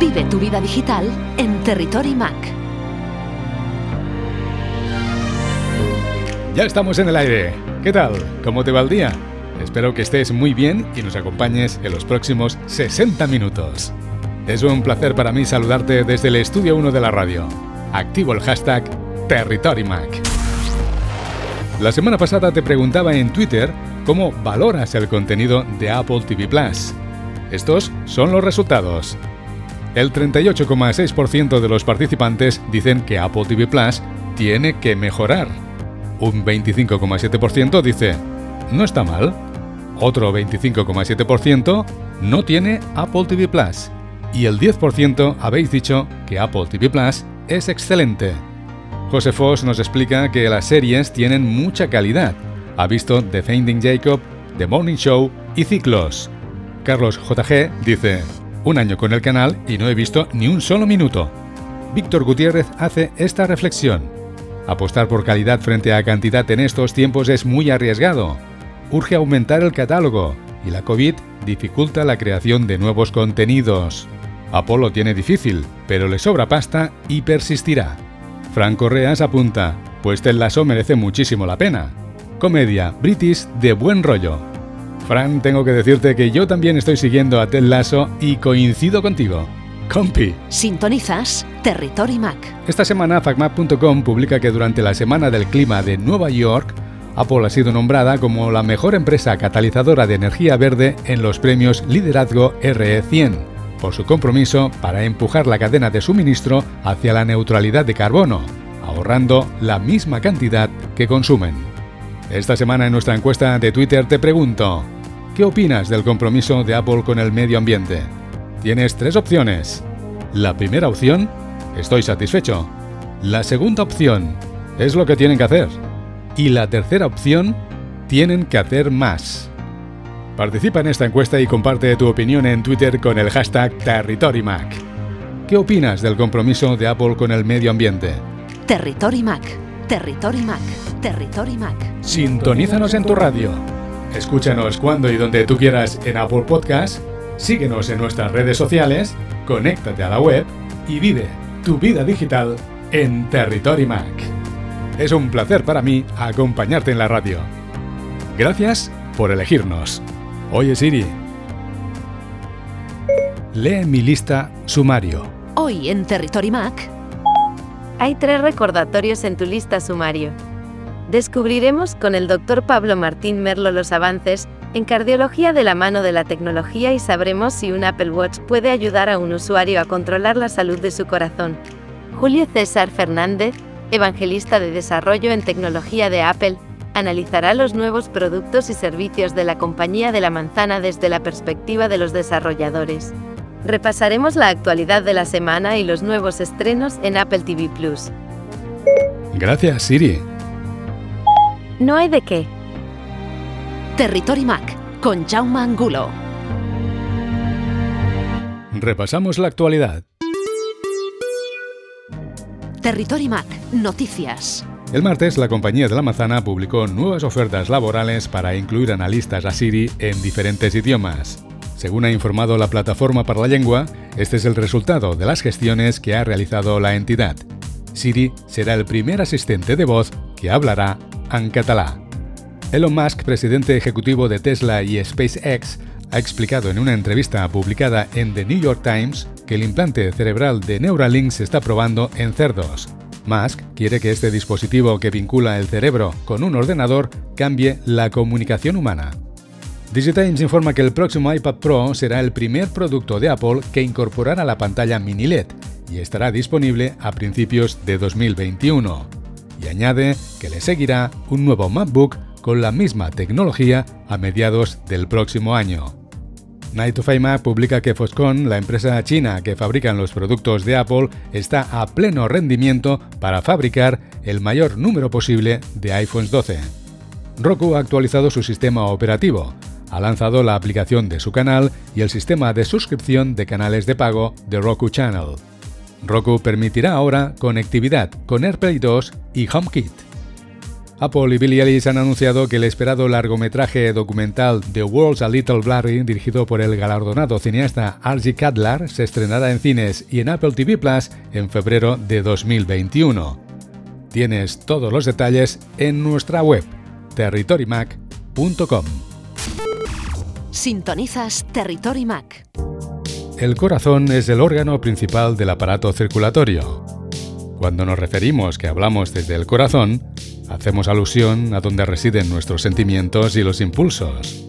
Vive tu vida digital en Territory Mac. Ya estamos en el aire. ¿Qué tal? ¿Cómo te va el día? Espero que estés muy bien y nos acompañes en los próximos 60 minutos. Es un placer para mí saludarte desde el estudio 1 de la radio. Activo el hashtag TerritoryMac. La semana pasada te preguntaba en Twitter cómo valoras el contenido de Apple TV Plus. Estos son los resultados. El 38,6% de los participantes dicen que Apple TV Plus tiene que mejorar. Un 25,7% dice, no está mal. Otro 25,7% no tiene Apple TV Plus. Y el 10% habéis dicho que Apple TV Plus es excelente. José Foss nos explica que las series tienen mucha calidad. Ha visto The Finding Jacob, The Morning Show y Ciclos. Carlos JG dice, un año con el canal y no he visto ni un solo minuto. Víctor Gutiérrez hace esta reflexión. Apostar por calidad frente a cantidad en estos tiempos es muy arriesgado. Urge aumentar el catálogo y la COVID dificulta la creación de nuevos contenidos. Apolo tiene difícil, pero le sobra pasta y persistirá. Fran Correas apunta, pues Ted Lasso merece muchísimo la pena. Comedia British de buen rollo. Fran, tengo que decirte que yo también estoy siguiendo a Ted Lasso y coincido contigo. Compi. Sintonizas Territory Mac. Esta semana FacMap.com publica que durante la Semana del Clima de Nueva York, Apple ha sido nombrada como la mejor empresa catalizadora de energía verde en los premios Liderazgo RE100 por su compromiso para empujar la cadena de suministro hacia la neutralidad de carbono, ahorrando la misma cantidad que consumen. Esta semana en nuestra encuesta de Twitter te pregunto, ¿qué opinas del compromiso de Apple con el medio ambiente? Tienes tres opciones. La primera opción, estoy satisfecho. La segunda opción, es lo que tienen que hacer. Y la tercera opción, tienen que hacer más. Participa en esta encuesta y comparte tu opinión en Twitter con el hashtag TerritoryMac. ¿Qué opinas del compromiso de Apple con el medio ambiente? Territory Mac. Territory Mac. Territory Mac. Sintonízanos en tu radio. Escúchanos cuando y donde tú quieras en Apple Podcast. Síguenos en nuestras redes sociales. Conéctate a la web y vive tu vida digital en Territory Mac. Es un placer para mí acompañarte en la radio. Gracias por elegirnos. Oye Siri, lee mi lista sumario. Hoy en Territory Mac. Hay tres recordatorios en tu lista sumario. Descubriremos con el doctor Pablo Martín Merlo los avances en cardiología de la mano de la tecnología y sabremos si un Apple Watch puede ayudar a un usuario a controlar la salud de su corazón. Julio César Fernández, evangelista de desarrollo en tecnología de Apple, analizará los nuevos productos y servicios de la compañía de la manzana desde la perspectiva de los desarrolladores. Repasaremos la actualidad de la semana y los nuevos estrenos en Apple TV Plus. Gracias, Siri. No hay de qué. Territory Mac con Jaume Angulo. Repasamos la actualidad. Territory Mac, noticias. El martes, la compañía de la manzana publicó nuevas ofertas laborales para incluir analistas a Siri en diferentes idiomas. Según ha informado la Plataforma para la Lengua, este es el resultado de las gestiones que ha realizado la entidad. Siri será el primer asistente de voz que hablará en catalá. Elon Musk, presidente ejecutivo de Tesla y SpaceX, ha explicado en una entrevista publicada en The New York Times que el implante cerebral de Neuralink se está probando en cerdos. Musk quiere que este dispositivo que vincula el cerebro con un ordenador cambie la comunicación humana. DigiTimes informa que el próximo iPad Pro será el primer producto de Apple que incorporará la pantalla mini LED y estará disponible a principios de 2021. Y añade que le seguirá un nuevo MacBook con la misma tecnología a mediados del próximo año. Night of iMac publica que Foxconn, la empresa china que fabrica los productos de Apple, está a pleno rendimiento para fabricar el mayor número posible de iPhones 12. Roku ha actualizado su sistema operativo, ha lanzado la aplicación de su canal y el sistema de suscripción de canales de pago de Roku Channel. Roku permitirá ahora conectividad con AirPlay 2 y HomeKit. Apple y Billie Eilish han anunciado que el esperado largometraje documental The World's a Little Blurry, dirigido por el galardonado cineasta Archie Cadlar, se estrenará en cines y en Apple TV Plus en febrero de 2021. Tienes todos los detalles en nuestra web territorymac.com. Sintonizas Territory Mac. El corazón es el órgano principal del aparato circulatorio. Cuando nos referimos que hablamos desde el corazón, hacemos alusión a donde residen nuestros sentimientos y los impulsos.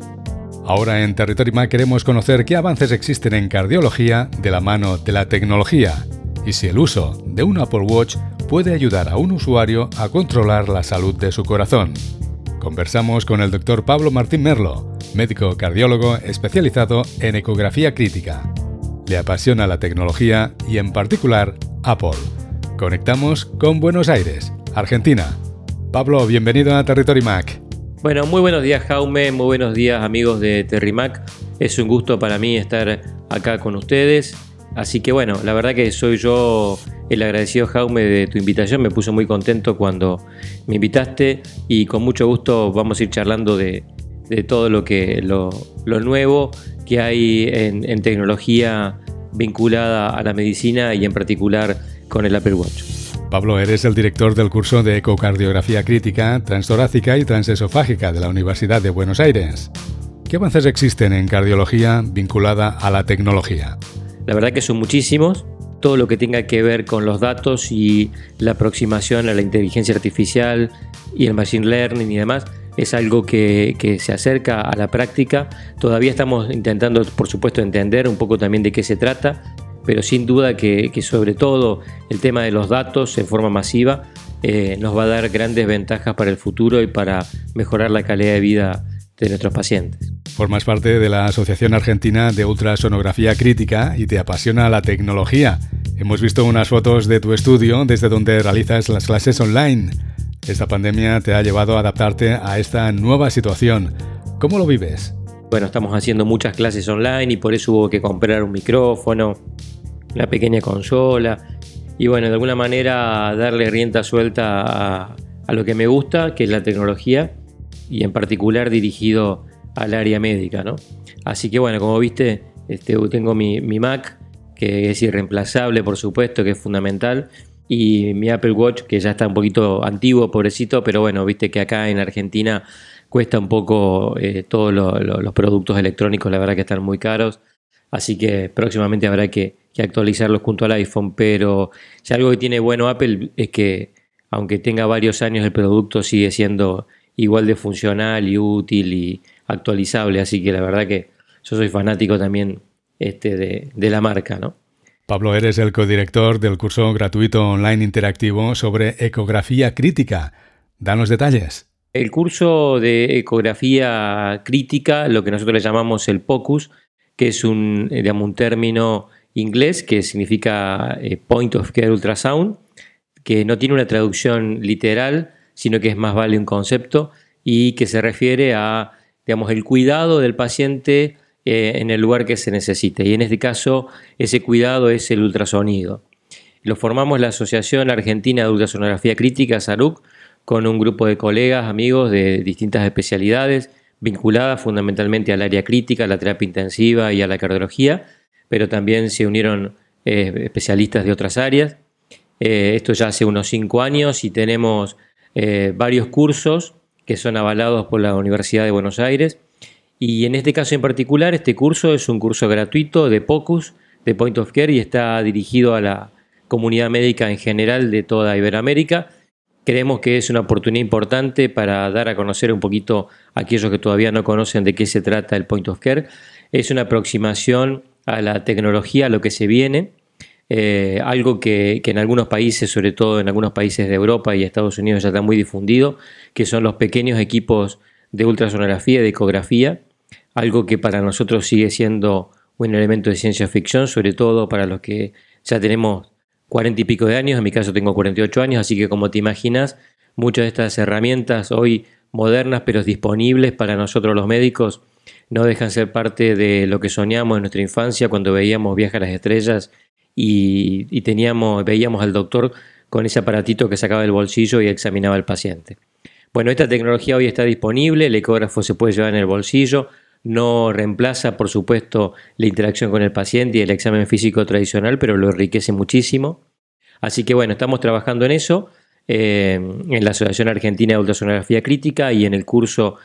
Ahora en Territory Mac queremos conocer qué avances existen en cardiología de la mano de la tecnología y si el uso de un Apple Watch puede ayudar a un usuario a controlar la salud de su corazón. Conversamos con el doctor Pablo Martín Merlo, médico cardiólogo especializado en ecografía crítica. Le apasiona la tecnología y en particular Apple. Conectamos con Buenos Aires, Argentina. Pablo, bienvenido a Territory Mac. Bueno, muy buenos días Jaume, muy buenos días amigos de Terrimac. Es un gusto para mí estar acá con ustedes. Así que bueno, la verdad que soy yo el agradecido Jaume de tu invitación. Me puso muy contento cuando me invitaste y con mucho gusto vamos a ir charlando de, todo lo, que, lo, nuevo que hay en tecnología vinculada a la medicina y en particular con el Apple Watch. Pablo, eres el director del curso de ecocardiografía crítica, transtorácica y transesofágica de la Universidad de Buenos Aires. ¿Qué avances existen en cardiología vinculada a la tecnología? La verdad que son muchísimos. Todo lo que tenga que ver con los datos y la aproximación a la inteligencia artificial y el machine learning y demás es algo que, que, se acerca a la práctica. Todavía estamos intentando, por supuesto, entender un poco también de qué se trata pero sin duda que, sobre todo el tema de los datos en forma masiva eh, nos va a dar grandes ventajas para el futuro y para mejorar la calidad de vida de nuestros pacientes. Formas parte de la Asociación Argentina de Ultrasonografía Crítica y te apasiona la tecnología. Hemos visto unas fotos de tu estudio desde donde realizas las clases online. Esta pandemia te ha llevado a adaptarte a esta nueva situación. ¿Cómo lo vives? Bueno, estamos haciendo muchas clases online y por eso hubo que comprar un micrófono, una pequeña consola y bueno, de alguna manera darle rienda suelta a, lo que me gusta, que es la tecnología y en particular dirigido al área médica, ¿no? Así que bueno, como viste, este, tengo mi, Mac, que es irreemplazable, por supuesto, que es fundamental, y mi Apple Watch, que ya está un poquito antiguo, pobrecito, pero bueno, viste que acá en Argentina cuesta un poco eh, todos los productos electrónicos, la verdad que están muy caros, así que próximamente habrá que, actualizarlos junto al iPhone, pero si algo que tiene bueno Apple es que aunque tenga varios años el producto sigue siendo igual de funcional y útil y actualizable, así que la verdad que yo soy fanático también este, de la marca, ¿no? Pablo, eres el codirector del curso gratuito online interactivo sobre ecografía crítica. Danos detalles. El curso de ecografía crítica, lo que nosotros le llamamos el POCUS, que es un, digamos, un término inglés que significa eh, Point of Care Ultrasound, que no tiene una traducción literal, sino que es más vale un concepto y que se refiere a digamos, el cuidado del paciente eh, en el lugar que se necesite. Y en este caso, ese cuidado es el ultrasonido. Lo formamos la Asociación Argentina de Ultrasonografía Crítica, SARUC, con un grupo de colegas, amigos de distintas especialidades, vinculadas fundamentalmente al área crítica, a la terapia intensiva y a la cardiología, pero también se unieron eh, especialistas de otras áreas. Eh, esto ya hace unos cinco años y tenemos varios cursos que son avalados por la Universidad de Buenos Aires. Y en este caso en particular, este curso es un curso gratuito de POCUS, de Point of Care, y está dirigido a la comunidad médica en general de toda Iberoamérica. Creemos que es una oportunidad importante para dar a conocer un poquito a aquellos que todavía no conocen de qué se trata el Point of Care. Es una aproximación a la tecnología, a lo que se viene, eh, algo que, en algunos países, sobre todo en algunos países de Europa y Estados Unidos ya está muy difundido, que son los pequeños equipos de ultrasonografía y de ecografía, algo que para nosotros sigue siendo un elemento de ciencia ficción, sobre todo para los que ya tenemos cuarenta y pico de años, en mi caso tengo 48 años, así que como te imaginas, muchas de estas herramientas hoy modernas pero disponibles para nosotros los médicos no dejan ser parte de lo que soñamos en nuestra infancia cuando veíamos Viaje a las Estrellas y, teníamos, veíamos al doctor con ese aparatito que sacaba del bolsillo y examinaba al paciente. Bueno, esta tecnología hoy está disponible, el ecógrafo se puede llevar en el bolsillo, no reemplaza, por supuesto, la interacción con el paciente y el examen físico tradicional, pero lo enriquece muchísimo. Así que bueno, estamos trabajando en eso, eh, en la Asociación Argentina de Ultrasonografía Crítica y en el curso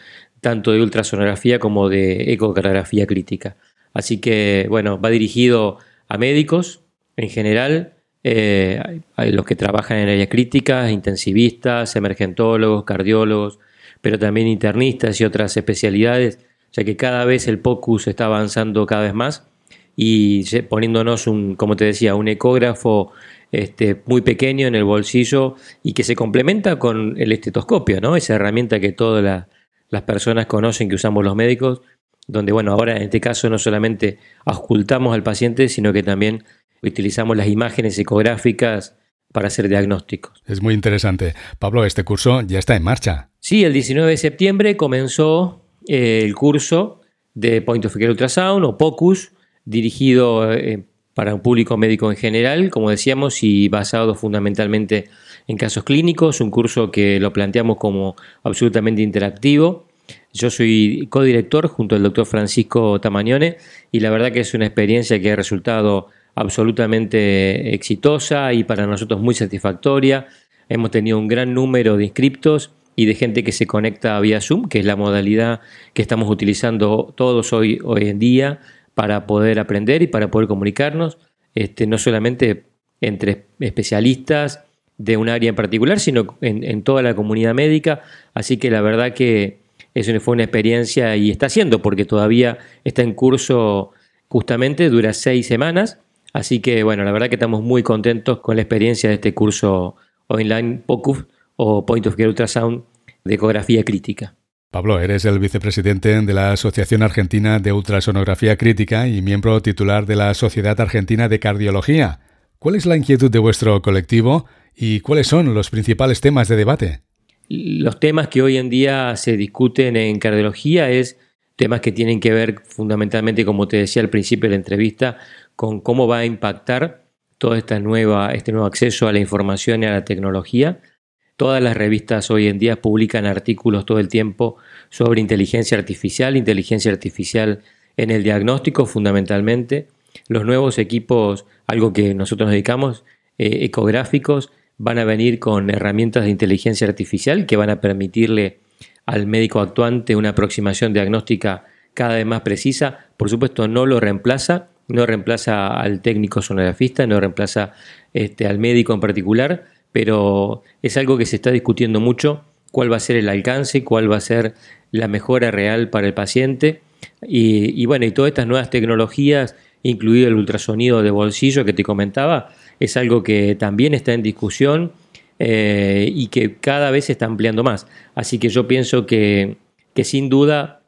tanto de ultrasonografía como de ecocardiografía crítica. Así que bueno, va dirigido a médicos en general, eh, a los que trabajan en áreas críticas, intensivistas, emergentólogos, cardiólogos, pero también internistas y otras especialidades, ya que cada vez el POCUS está avanzando cada vez más y poniéndonos un, como te decía, un ecógrafo este, muy pequeño en el bolsillo y que se complementa con el estetoscopio, ¿no? Esa herramienta que todas las personas conocen que usamos los médicos, donde, bueno, ahora en este caso no solamente ocultamos al paciente, sino que también utilizamos las imágenes ecográficas para hacer diagnósticos. Es muy interesante. Pablo, este curso ya está en marcha. Sí, el 19 de septiembre comenzó eh, el curso de Point of Care Ultrasound o POCUS, dirigido eh, para un público médico en general, como decíamos, y basado fundamentalmente en casos clínicos, un curso que lo planteamos como absolutamente interactivo. Yo soy codirector junto al doctor Francisco Tamañone y la verdad que es una experiencia que ha resultado absolutamente exitosa y para nosotros muy satisfactoria. Hemos tenido un gran número de inscriptos y de gente que se conecta vía Zoom, que es la modalidad que estamos utilizando todos hoy, hoy en día para poder aprender y para poder comunicarnos, este, no solamente entre especialistas de un área en particular, sino en, toda la comunidad médica. Así que la verdad que eso fue una experiencia y está siendo, porque todavía está en curso justamente, dura seis semanas. Así que bueno, la verdad que estamos muy contentos con la experiencia de este curso online POCUF o Point of Care Ultrasound de ecografía crítica. Pablo, eres el vicepresidente de la Asociación Argentina de Ultrasonografía Crítica y miembro titular de la Sociedad Argentina de Cardiología. ¿Cuál es la inquietud de vuestro colectivo y cuáles son los principales temas de debate? Los temas que hoy en día se discuten en cardiología es temas que tienen que ver fundamentalmente, como te decía al principio de la entrevista, con cómo va a impactar todo esta nueva, este nuevo acceso a la información y a la tecnología Todas las revistas hoy en día publican artículos todo el tiempo sobre inteligencia artificial, inteligencia artificial en el diagnóstico fundamentalmente. Los nuevos equipos, algo que nosotros nos dedicamos, eh, ecográficos, van a venir con herramientas de inteligencia artificial que van a permitirle al médico actuante una aproximación diagnóstica cada vez más precisa. Por supuesto, no lo reemplaza, no reemplaza al técnico sonografista, no reemplaza este, al médico en particular, pero es algo que se está discutiendo mucho, cuál va a ser el alcance, cuál va a ser la mejora real para el paciente. Y, bueno, y todas estas nuevas tecnologías, incluido el ultrasonido de bolsillo que te comentaba, es algo que también está en discusión eh, y que cada vez se está ampliando más. Así que yo pienso que, sin duda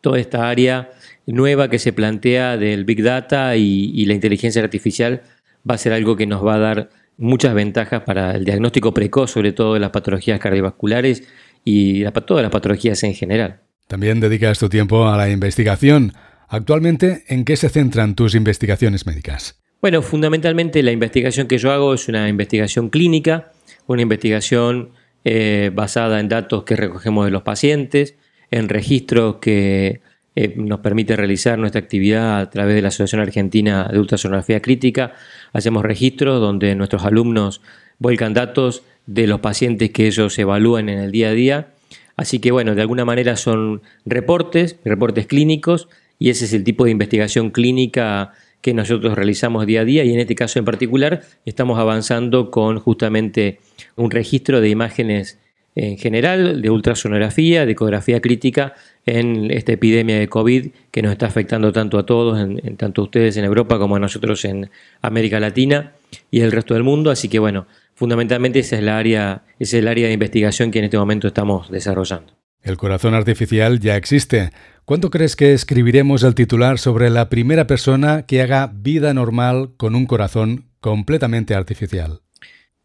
toda esta área nueva que se plantea del Big Data y, y la inteligencia artificial va a ser algo que nos va a dar muchas ventajas para el diagnóstico precoz, sobre todo de las patologías cardiovasculares y todas las patologías en general. También dedicas tu tiempo a la investigación. Actualmente, ¿en qué se centran tus investigaciones médicas? Bueno, fundamentalmente la investigación que yo hago es una investigación clínica, una investigación eh, basada en datos que recogemos de los pacientes, en registros que eh, nos permite realizar nuestra actividad a través de la Asociación Argentina de Ultrasonografía Crítica. Hacemos registros donde nuestros alumnos vuelcan datos de los pacientes que ellos evalúan en el día a día. Así que bueno, de alguna manera son reportes, reportes clínicos, y ese es el tipo de investigación clínica que nosotros realizamos día a día y en este caso en particular estamos avanzando con justamente un registro de imágenes en general, de ultrasonografía, de ecografía crítica en esta epidemia de COVID que nos está afectando tanto a todos, en, tanto a ustedes en Europa como a nosotros en América Latina y el resto del mundo. Así que bueno, fundamentalmente esa es, la área, esa es el área de investigación que en este momento estamos desarrollando. El corazón artificial ya existe. ¿Cuánto crees que escribiremos el titular sobre la primera persona que haga vida normal con un corazón completamente artificial?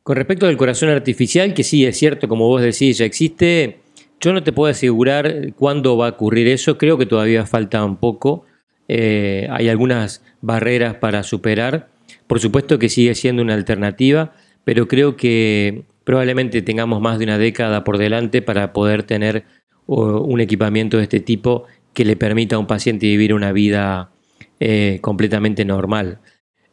Con respecto al corazón artificial, que sí es cierto, como vos decís, ya existe, yo no te puedo asegurar cuándo va a ocurrir eso, creo que todavía falta un poco, eh, hay algunas barreras para superar, por supuesto que sigue siendo una alternativa, pero creo que probablemente tengamos más de una década por delante para poder tener un equipamiento de este tipo que le permita a un paciente vivir una vida eh, completamente normal.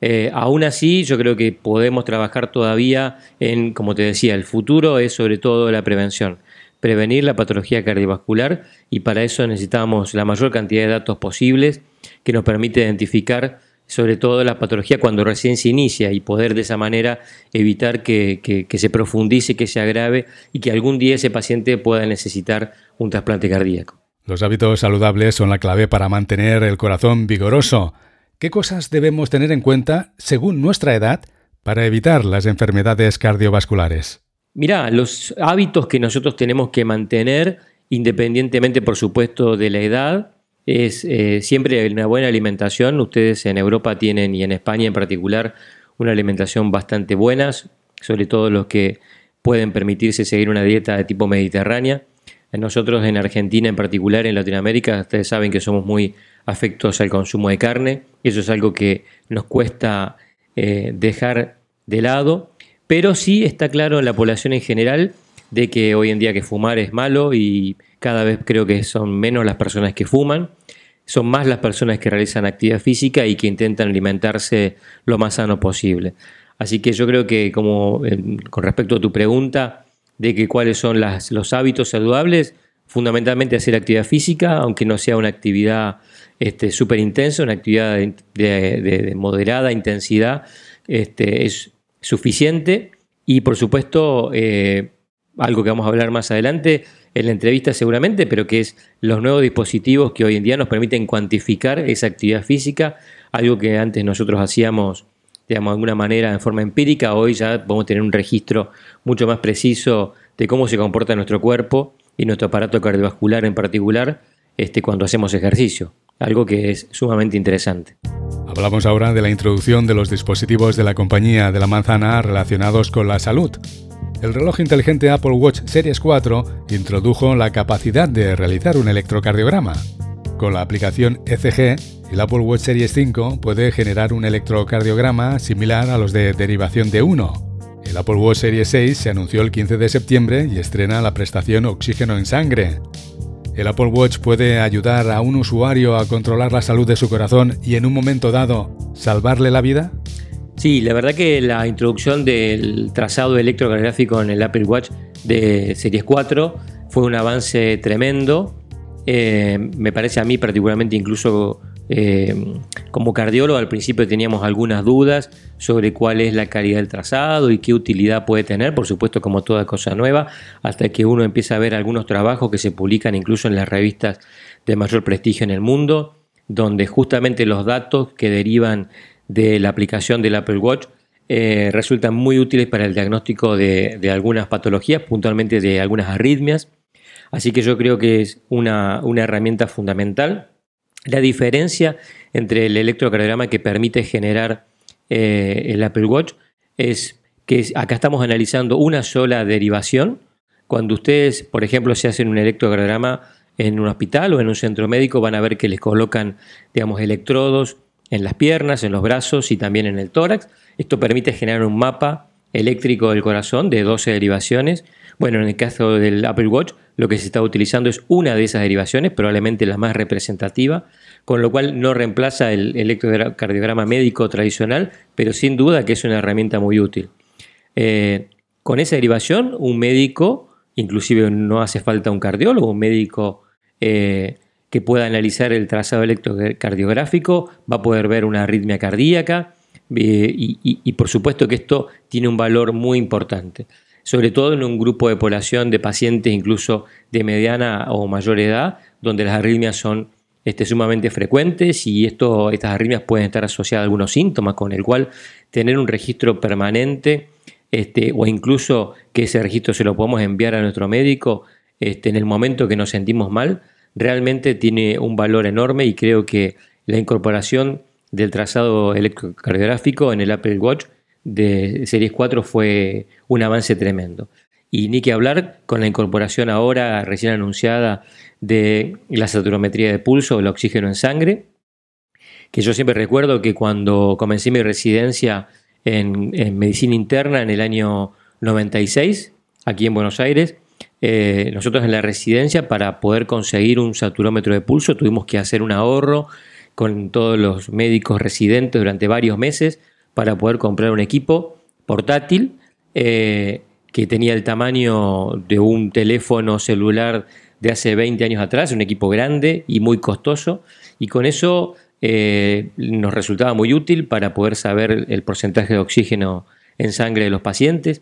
Eh, aún así, yo creo que podemos trabajar todavía en, como te decía, el futuro es sobre todo la prevención. Prevenir la patología cardiovascular y para eso necesitamos la mayor cantidad de datos posibles que nos permite identificar sobre todo la patología cuando recién se inicia y poder de esa manera evitar que, que, se profundice, que se agrave y que algún día ese paciente pueda necesitar un trasplante cardíaco. Los hábitos saludables son la clave para mantener el corazón vigoroso. ¿Qué cosas debemos tener en cuenta según nuestra edad para evitar las enfermedades cardiovasculares? Mira, los hábitos que nosotros tenemos que mantener, independientemente por supuesto de la edad, es eh, siempre una buena alimentación. Ustedes en Europa tienen y en España en particular una alimentación bastante buena, sobre todo los que pueden permitirse seguir una dieta de tipo mediterránea. Nosotros en Argentina en particular, en Latinoamérica, ustedes saben que somos muy afectos al consumo de carne. Eso es algo que nos cuesta eh, dejar de lado, pero sí está claro en la población en general de que hoy en día que fumar es malo y cada vez creo que son menos las personas que fuman, son más las personas que realizan actividad física y que intentan alimentarse lo más sano posible. Así que yo creo que como eh, con respecto a tu pregunta, de que cuáles son los hábitos saludables, fundamentalmente hacer actividad física, aunque no sea una actividad súper este, intensa, una actividad de, moderada intensidad, este, es suficiente. Y por supuesto, eh, algo que vamos a hablar más adelante en la entrevista seguramente, pero que es los nuevos dispositivos que hoy en día nos permiten cuantificar esa actividad física, algo que antes nosotros hacíamos digamos, de alguna manera en forma empírica, hoy ya podemos tener un registro mucho más preciso de cómo se comporta nuestro cuerpo y nuestro aparato cardiovascular en particular este, cuando hacemos ejercicio, algo que es sumamente interesante. Hablamos ahora de la introducción de los dispositivos de la compañía de la manzana relacionados con la salud. El reloj inteligente Apple Watch Series 4 introdujo la capacidad de realizar un electrocardiograma. Con la aplicación ECG, el Apple Watch Series 5 puede generar un electrocardiograma similar a los de derivación de 1. El Apple Watch Series 6 se anunció el 15 de septiembre y estrena la prestación Oxígeno en Sangre. El Apple Watch puede ayudar a un usuario a controlar la salud de su corazón y en un momento dado salvarle la vida. Sí, la verdad que la introducción del trazado electrocardiográfico en el Apple Watch de Series 4 fue un avance tremendo eh, me parece a mí particularmente incluso eh, como cardiólogo al principio teníamos algunas dudas sobre cuál es la calidad del trazado y qué utilidad puede tener, por supuesto como toda cosa nueva, hasta que uno empieza a ver algunos trabajos que se publican incluso en las revistas de mayor prestigio en el mundo, donde justamente los datos que derivan de la aplicación del Apple Watch eh, resultan muy útiles para el diagnóstico de algunas patologías, puntualmente de algunas arritmias Así que yo creo que es una, herramienta fundamental. La diferencia entre el electrocardiograma que permite generar eh, el Apple Watch es que acá estamos analizando una sola derivación. Cuando ustedes, por ejemplo, se hacen un electrocardiograma en un hospital o en un centro médico, van a ver que les colocan, digamos, electrodos en las piernas, en los brazos y también en el tórax. Esto permite generar un mapa eléctrico del corazón de 12 derivaciones. Bueno, en el caso del Apple Watch lo que se está utilizando es una de esas derivaciones, probablemente la más representativa, con lo cual no reemplaza el electrocardiograma médico tradicional, pero sin duda que es una herramienta muy útil. Eh, con esa derivación, un médico, inclusive no hace falta un cardiólogo, un médico eh, que pueda analizar el trazado electrocardiográfico, va a poder ver una arritmia cardíaca eh, y por supuesto que esto tiene un valor muy importante sobre todo en un grupo de población de pacientes incluso de mediana o mayor edad, donde las arritmias son este, sumamente frecuentes y esto, estas arritmias pueden estar asociadas a algunos síntomas, con el cual tener un registro permanente este, o incluso que ese registro se lo podemos enviar a nuestro médico este, en el momento que nos sentimos mal, realmente tiene un valor enorme y creo que la incorporación del trazado electrocardiográfico en el Apple Watch de Series 4 fue un avance tremendo. Y ni que hablar con la incorporación ahora recién anunciada de la saturometría de pulso el oxígeno en sangre, que yo siempre recuerdo que cuando comencé mi residencia en, medicina interna en el año 96, aquí en Buenos Aires. Eh, nosotros en la residencia, para poder conseguir un saturómetro de pulso, tuvimos que hacer un ahorro con todos los médicos residentes durante varios meses para poder comprar un equipo portátil eh, que tenía el tamaño de un teléfono celular de hace 20 años atrás, un equipo grande y muy costoso, y con eso eh, nos resultaba muy útil para poder saber el porcentaje de oxígeno en sangre de los pacientes,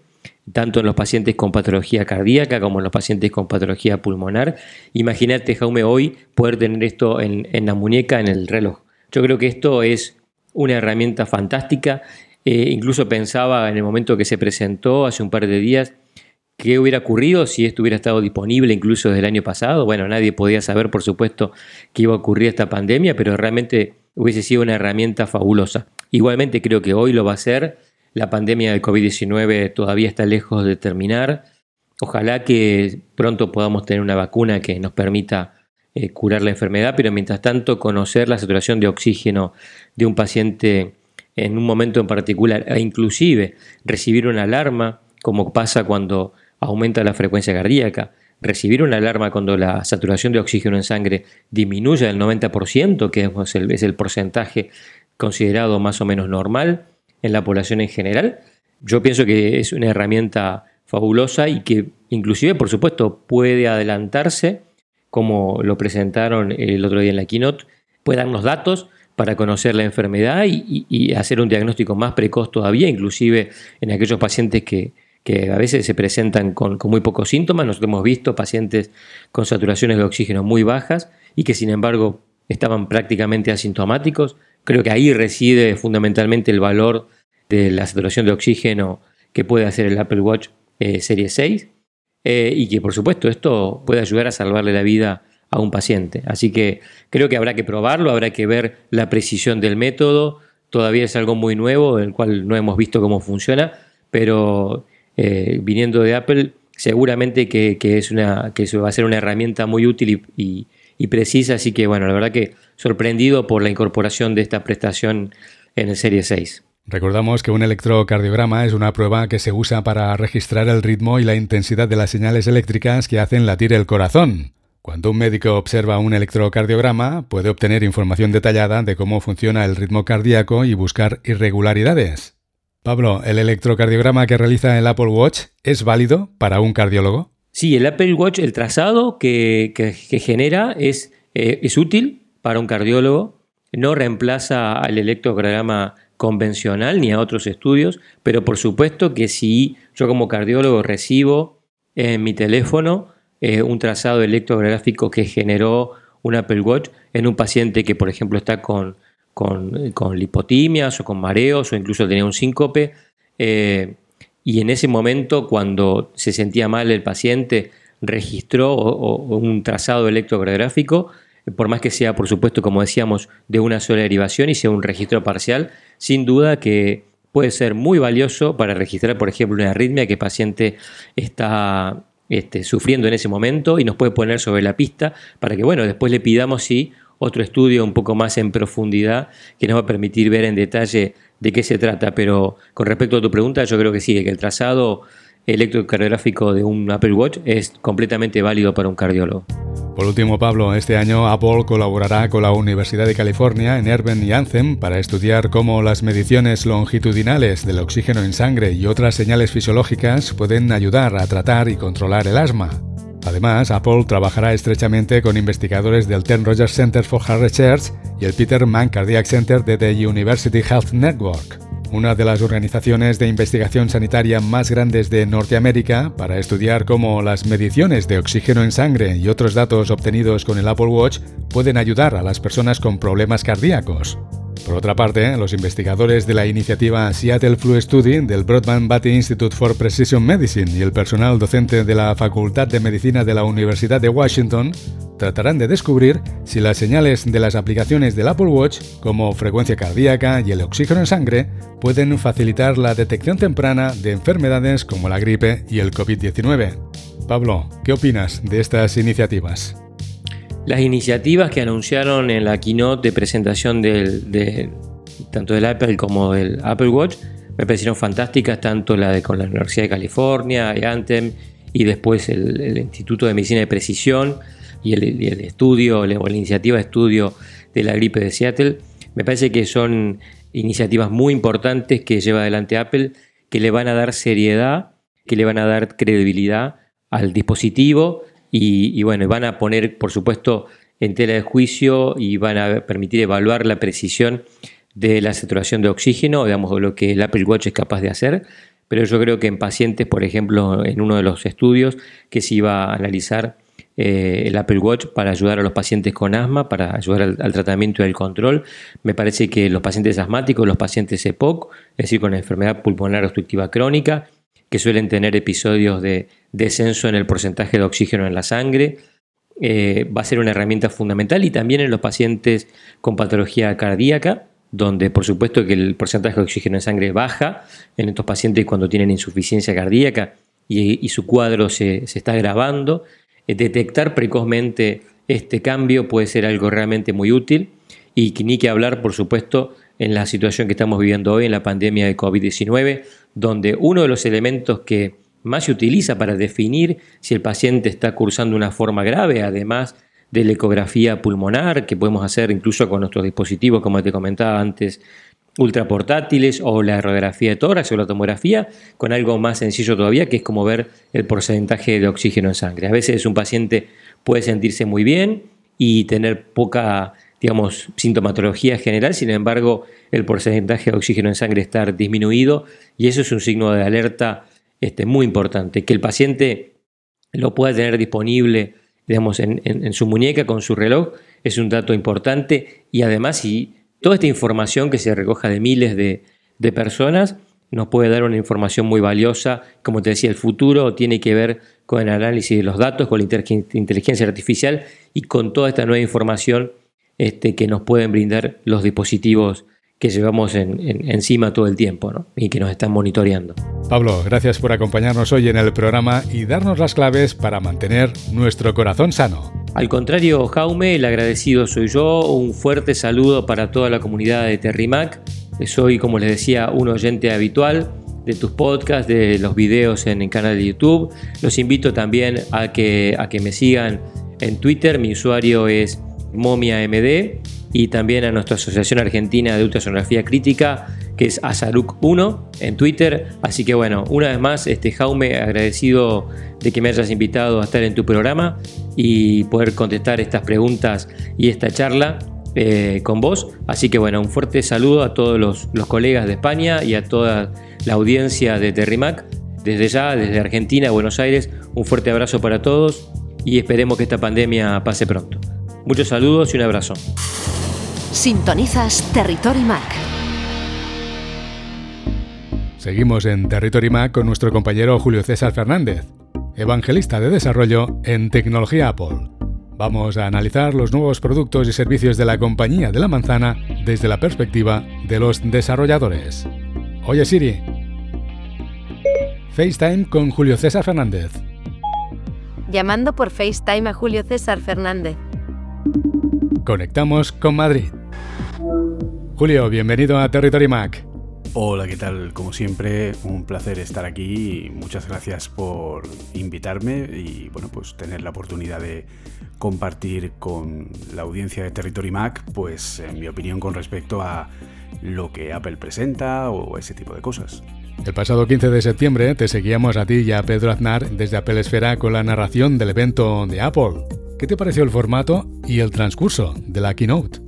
tanto en los pacientes con patología cardíaca como en los pacientes con patología pulmonar. Imagínate, Jaume, hoy poder tener esto en, la muñeca, en el reloj. Yo creo que esto es una herramienta fantástica. Eh, incluso pensaba en el momento que se presentó hace un par de días, ¿Qué hubiera ocurrido si esto hubiera estado disponible incluso desde el año pasado? Bueno, nadie podía saber, por supuesto, que iba a ocurrir esta pandemia, pero realmente hubiese sido una herramienta fabulosa. Igualmente creo que hoy lo va a ser. La pandemia de COVID-19 todavía está lejos de terminar. Ojalá que pronto podamos tener una vacuna que nos permita eh, curar la enfermedad, pero mientras tanto conocer la saturación de oxígeno de un paciente en un momento en particular e inclusive recibir una alarma, como pasa cuando aumenta la frecuencia cardíaca, recibir una alarma cuando la saturación de oxígeno en sangre disminuye del 90%, que es el, es el porcentaje considerado más o menos normal en la población en general, yo pienso que es una herramienta fabulosa y que inclusive, por supuesto, puede adelantarse, como lo presentaron el otro día en la keynote, puede darnos datos para conocer la enfermedad y, hacer un diagnóstico más precoz todavía, inclusive en aquellos pacientes que, que a veces se presentan con, muy pocos síntomas. Nosotros hemos visto pacientes con saturaciones de oxígeno muy bajas y que sin embargo estaban prácticamente asintomáticos. Creo que ahí reside fundamentalmente el valor de la saturación de oxígeno que puede hacer el Apple Watch eh, Serie 6 eh, y que por supuesto esto puede ayudar a salvarle la vida a un paciente. Así que creo que habrá que probarlo, habrá que ver la precisión del método. Todavía es algo muy nuevo, el cual no hemos visto cómo funciona, pero eh, viniendo de Apple, seguramente que, es una, que va a ser una herramienta muy útil y, precisa, así que bueno, la verdad que sorprendido por la incorporación de esta prestación en el Serie 6. Recordamos que un electrocardiograma es una prueba que se usa para registrar el ritmo y la intensidad de las señales eléctricas que hacen latir el corazón. Cuando un médico observa un electrocardiograma, puede obtener información detallada de cómo funciona el ritmo cardíaco y buscar irregularidades. Pablo, ¿el electrocardiograma que realiza el Apple Watch es válido para un cardiólogo? Sí, el Apple Watch, el trazado que, genera es, eh, es útil para un cardiólogo, no reemplaza al electrocardiograma convencional ni a otros estudios, pero por supuesto que si yo como cardiólogo recibo en mi teléfono eh, un trazado electrográfico que generó un Apple Watch en un paciente que por ejemplo está con con, lipotimias o con mareos o incluso tenía un síncope. Eh, y en ese momento, cuando se sentía mal el paciente, registró un trazado electrocardiográfico, por más que sea, por supuesto, como decíamos, de una sola derivación y sea un registro parcial, sin duda que puede ser muy valioso para registrar, por ejemplo, una arritmia que el paciente está este, sufriendo en ese momento y nos puede poner sobre la pista para que, bueno, después le pidamos si otro estudio un poco más en profundidad que nos va a permitir ver en detalle de qué se trata. Pero con respecto a tu pregunta, yo creo que sí, que el trazado electrocardiográfico de un Apple Watch es completamente válido para un cardiólogo. Por último, Pablo, este año Apple colaborará con la Universidad de California en Erben y Anthem para estudiar cómo las mediciones longitudinales del oxígeno en sangre y otras señales fisiológicas pueden ayudar a tratar y controlar el asma. Además, Apple trabajará estrechamente con investigadores del Ten Rogers Center for Heart Research y el Peter Mann Cardiac Center de The University Health Network, una de las organizaciones de investigación sanitaria más grandes de Norteamérica, para estudiar cómo las mediciones de oxígeno en sangre y otros datos obtenidos con el Apple Watch pueden ayudar a las personas con problemas cardíacos. Por otra parte, los investigadores de la iniciativa Seattle Flu Study del Broadband Batty Institute for Precision Medicine y el personal docente de la Facultad de Medicina de la Universidad de Washington tratarán de descubrir si las señales de las aplicaciones del Apple Watch, como frecuencia cardíaca y el oxígeno en sangre, pueden facilitar la detección temprana de enfermedades como la gripe y el COVID-19. Pablo, ¿qué opinas de estas iniciativas? Las iniciativas que anunciaron en la keynote de presentación del, de, tanto del Apple como del Apple Watch me parecieron fantásticas, tanto la de con la Universidad de California, Anthem, y después el, Instituto de Medicina de Precisión y el, estudio, la, la iniciativa de estudio de la gripe de Seattle. Me parece que son iniciativas muy importantes que lleva adelante Apple, que le van a dar seriedad, que le van a dar credibilidad al dispositivo y, bueno, van a poner, por supuesto, en tela de juicio y van a permitir evaluar la precisión de la saturación de oxígeno, digamos, lo que el Apple Watch es capaz de hacer. Pero yo creo que en pacientes, por ejemplo, en uno de los estudios que se iba a analizar eh, el Apple Watch para ayudar a los pacientes con asma, para ayudar al, tratamiento y al control. Me parece que los pacientes asmáticos, los pacientes EPOC, es decir, con enfermedad pulmonar obstructiva crónica, que suelen tener episodios de descenso en el porcentaje de oxígeno en la sangre, eh, va a ser una herramienta fundamental y también en los pacientes con patología cardíaca, donde por supuesto que el porcentaje de oxígeno en sangre baja en estos pacientes cuando tienen insuficiencia cardíaca y, su cuadro se, se, está agravando. Eh, detectar precozmente este cambio puede ser algo realmente muy útil y ni que hablar, por supuesto, en la situación que estamos viviendo hoy, en la pandemia de COVID-19, donde uno de los elementos que más se utiliza para definir si el paciente está cursando una forma grave, además de la ecografía pulmonar, que podemos hacer incluso con nuestros dispositivos, como te comentaba antes, ultraportátiles o la radiografía de tórax o la tomografía, con algo más sencillo todavía, que es como ver el porcentaje de oxígeno en sangre. A veces un paciente puede sentirse muy bien y tener poca, digamos, sintomatología general, sin embargo, el porcentaje de oxígeno en sangre está disminuido y eso es un signo de alerta este, muy importante. Que el paciente lo pueda tener disponible, digamos, en, en su muñeca con su reloj es un dato importante y además si Toda esta información que se recoja de miles de, personas nos puede dar una información muy valiosa. Como te decía, el futuro tiene que ver con el análisis de los datos, con la inteligencia artificial y con toda esta nueva información este, que nos pueden brindar los dispositivos que llevamos encima todo el tiempo y que nos están monitoreando. Pablo, gracias por acompañarnos hoy en el programa y darnos las claves para mantener nuestro corazón sano. Al contrario, Jaume, el agradecido soy yo. Un fuerte saludo para toda la comunidad de Terrimac. Soy, como les decía, un oyente habitual de tus podcasts, de los videos en el canal de YouTube. Los invito también a que, a que me sigan en Twitter. Mi usuario es momiamd y también a nuestra Asociación Argentina de Ultrasonografía Crítica, que es Azaruc1 en Twitter. Así que bueno, una vez más, este Jaume, agradecido de que me hayas invitado a estar en tu programa y poder contestar estas preguntas y esta charla eh, con vos. Así que bueno, un fuerte saludo a todos los, los colegas de España y a toda la audiencia de Terrimac. Desde ya, desde Argentina, Buenos Aires, un fuerte abrazo para todos y esperemos que esta pandemia pase pronto. Muchos saludos y un abrazo. Sintonizas Territory Mac. Seguimos en Territory Mac con nuestro compañero Julio César Fernández, evangelista de desarrollo en tecnología Apple. Vamos a analizar los nuevos productos y servicios de la compañía de la manzana desde la perspectiva de los desarrolladores. Oye Siri. FaceTime con Julio César Fernández. Llamando por FaceTime a Julio César Fernández. Conectamos con Madrid. Julio, bienvenido a Territory Mac. Hola, ¿qué tal? Como siempre, un placer estar aquí y muchas gracias por invitarme y bueno, pues tener la oportunidad de compartir con la audiencia de Territory Mac, pues en mi opinión con respecto a lo que Apple presenta o ese tipo de cosas. El pasado 15 de septiembre te seguíamos a ti y a Pedro Aznar desde Apple Esfera con la narración del evento de Apple. ¿Qué te pareció el formato y el transcurso de la keynote?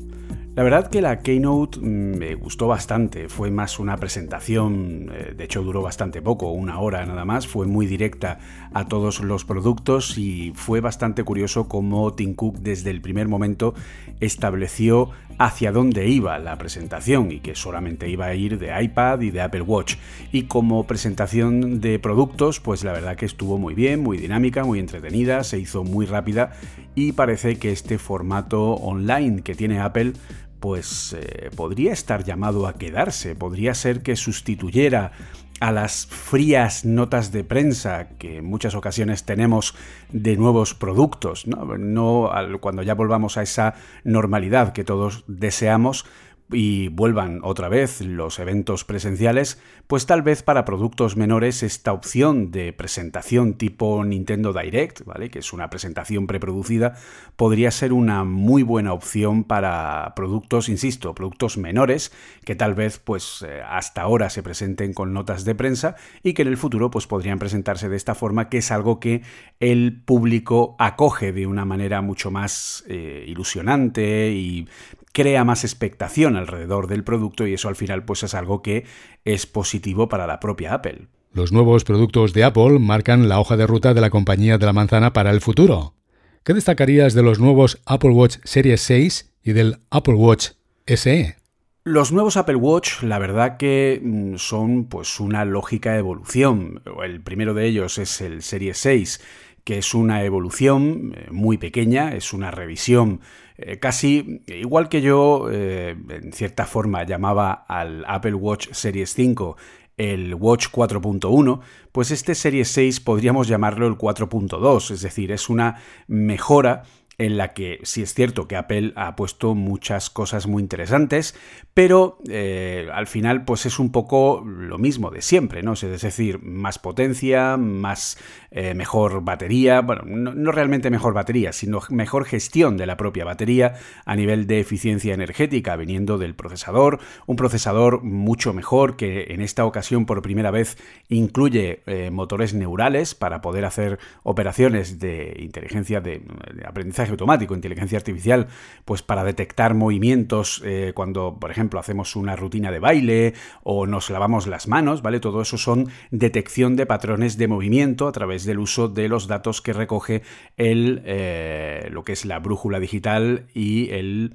La verdad que la Keynote mm, me gustó bastante, fue más una presentación, eh, de hecho duró bastante poco, una hora nada más, fue muy directa a todos los productos y fue bastante curioso cómo Tim Cook desde el primer momento estableció hacia dónde iba la presentación y que solamente iba a ir de iPad y de Apple Watch. Y como presentación de productos, pues la verdad que estuvo muy bien, muy dinámica, muy entretenida, se hizo muy rápida y parece que este formato online que tiene Apple pues eh, podría estar llamado a quedarse, podría ser que sustituyera a las frías notas de prensa que en muchas ocasiones tenemos de nuevos productos, ¿no? cuando ya volvamos a esa normalidad que todos deseamos, y vuelvan otra vez los eventos presenciales, pues tal vez para productos menores esta opción de presentación tipo Nintendo Direct, ¿vale? que es una presentación preproducida, podría ser una muy buena opción para productos, insisto, productos menores que tal vez pues eh, hasta ahora se presenten con notas de prensa y que en el futuro pues podrían presentarse de esta forma, que es algo que el público acoge de una manera mucho más eh, ilusionante y crea más expectación alrededor del producto y eso al final pues es algo que es positivo para la propia Apple. Los nuevos productos de Apple marcan la hoja de ruta de la compañía de la manzana para el futuro. ¿Qué destacarías de los nuevos Apple Watch Series 6 y del Apple Watch SE? Los nuevos Apple Watch, la verdad que mm, son pues una lógica evolución. El primero de ellos es el Series 6, que es una evolución eh, muy pequeña, es una revisión eh, casi igual que yo, eh, en cierta forma, llamaba al Apple Watch Series 5 el Watch 4.1, pues este Series 6 podríamos llamarlo el 4.2, es decir, es una mejora en la que sí es cierto que Apple ha puesto muchas cosas muy interesantes, pero eh, al final pues es un poco lo mismo de siempre, ¿no? Es decir, más potencia, más eh, mejor batería, bueno, no, realmente mejor batería, sino mejor gestión de la propia batería a nivel de eficiencia energética viniendo del procesador, un procesador mucho mejor que en esta ocasión por primera vez incluye eh, motores neurales para poder hacer operaciones de inteligencia de aprendizaje automático, inteligencia artificial, pues para detectar movimientos eh, cuando, por ejemplo, hacemos una rutina de baile o nos lavamos las manos, ¿vale? Todo eso son detección de patrones de movimiento a través del uso de los datos que recoge el, eh, lo que es la brújula digital y el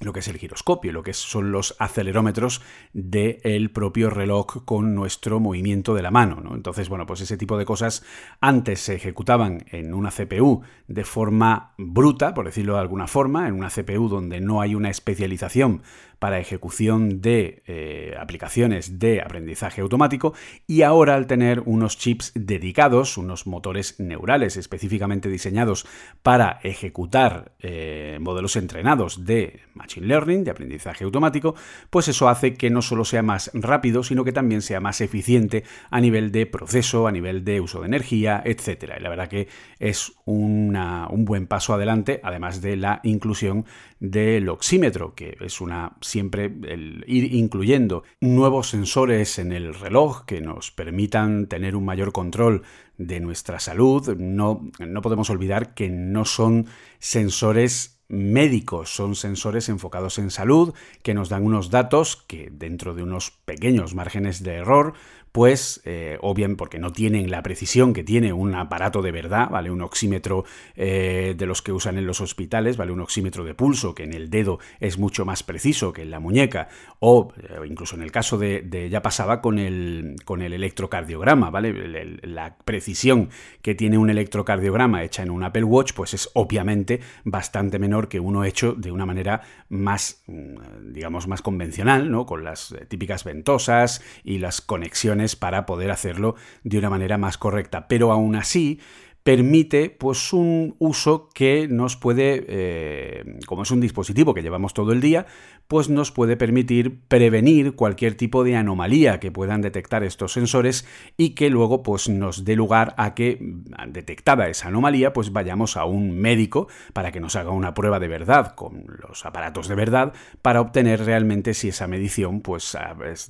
lo que es el giroscopio, lo que son los acelerómetros del propio reloj con nuestro movimiento de la mano. ¿no? Entonces, bueno, pues ese tipo de cosas antes se ejecutaban en una CPU de forma bruta, por decirlo de alguna forma, en una CPU donde no hay una especialización para ejecución de eh, aplicaciones de aprendizaje automático y ahora al tener unos chips dedicados, unos motores neurales específicamente diseñados para ejecutar eh, modelos entrenados de Machine Learning, de aprendizaje automático, pues eso hace que no solo sea más rápido, sino que también sea más eficiente a nivel de proceso, a nivel de uso de energía, etc. Y la verdad que es un buen paso adelante, además de la inclusión del oxímetro, que es una siempre el ir incluyendo nuevos sensores en el reloj que nos permitan tener un mayor control de nuestra salud. No, no podemos olvidar que no son sensores médicos, son sensores enfocados en salud que nos dan unos datos que dentro de unos pequeños márgenes de error pues, eh, o bien porque no tienen la precisión que tiene un aparato de verdad, ¿vale? Un oxímetro eh, de los que usan en los hospitales, ¿vale? Un oxímetro de pulso que en el dedo es mucho más preciso que en la muñeca, o eh, incluso en el caso de, ya pasaba con el, con el electrocardiograma, ¿vale? la precisión que tiene un electrocardiograma hecha en un Apple Watch, pues es obviamente bastante menor que uno hecho de una manera más, mm, digamos, más convencional, ¿no? Con las típicas ventosas y las conexiones para poder hacerlo de una manera más correcta. Pero aún así, permite pues un uso que nos puede, eh, como es un dispositivo que llevamos todo el día, pues nos puede permitir prevenir cualquier tipo de anomalía que puedan detectar estos sensores y que luego pues nos dé lugar a que detectada esa anomalía pues vayamos a un médico para que nos haga una prueba de verdad con los aparatos de verdad para obtener realmente si esa medición pues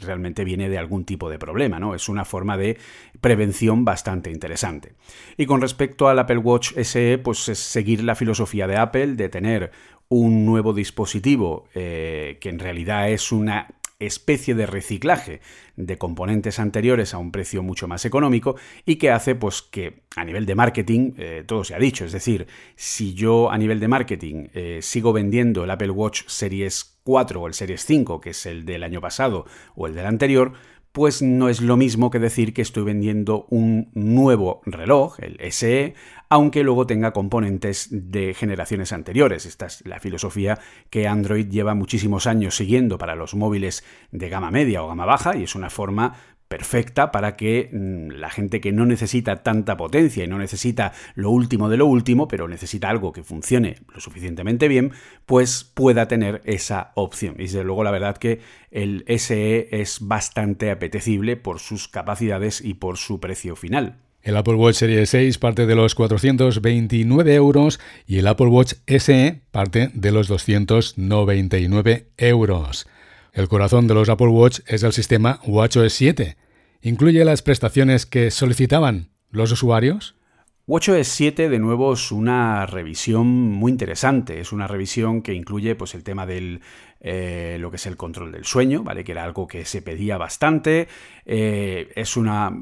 realmente viene de algún tipo de problema, ¿no? Es una forma de prevención bastante interesante. Y con respecto al Apple Watch SE pues es seguir la filosofía de Apple de tener un nuevo dispositivo eh, que en realidad es una especie de reciclaje de componentes anteriores a un precio mucho más económico y que hace pues que a nivel de marketing eh, todo se ha dicho. Es decir si yo a nivel de marketing eh, sigo vendiendo el Apple Watch Series 4 o el Series 5 que es el del año pasado o el del anterior pues no es lo mismo que decir que estoy vendiendo un nuevo reloj, el SE, aunque luego tenga componentes de generaciones anteriores. Esta es la filosofía que Android lleva muchísimos años siguiendo para los móviles de gama media o gama baja y es una forma perfecta para que mm, la gente que no necesita tanta potencia y no necesita lo último de lo último, pero necesita algo que funcione lo suficientemente bien, pues pueda tener esa opción. Y desde luego la verdad que el SE es bastante apetecible por sus capacidades y por su precio final. El Apple Watch Series 6 parte de los 429 euros y el Apple Watch SE parte de los 299 euros. El corazón de los Apple Watch es el sistema WatchOS 7. ¿Incluye las prestaciones que solicitaban los usuarios? WatchOS 7 de nuevo es una revisión muy interesante, es una revisión que incluye pues, el tema del eh, lo que es el control del sueño, ¿vale? Que era algo que se pedía bastante. Eh, es, una,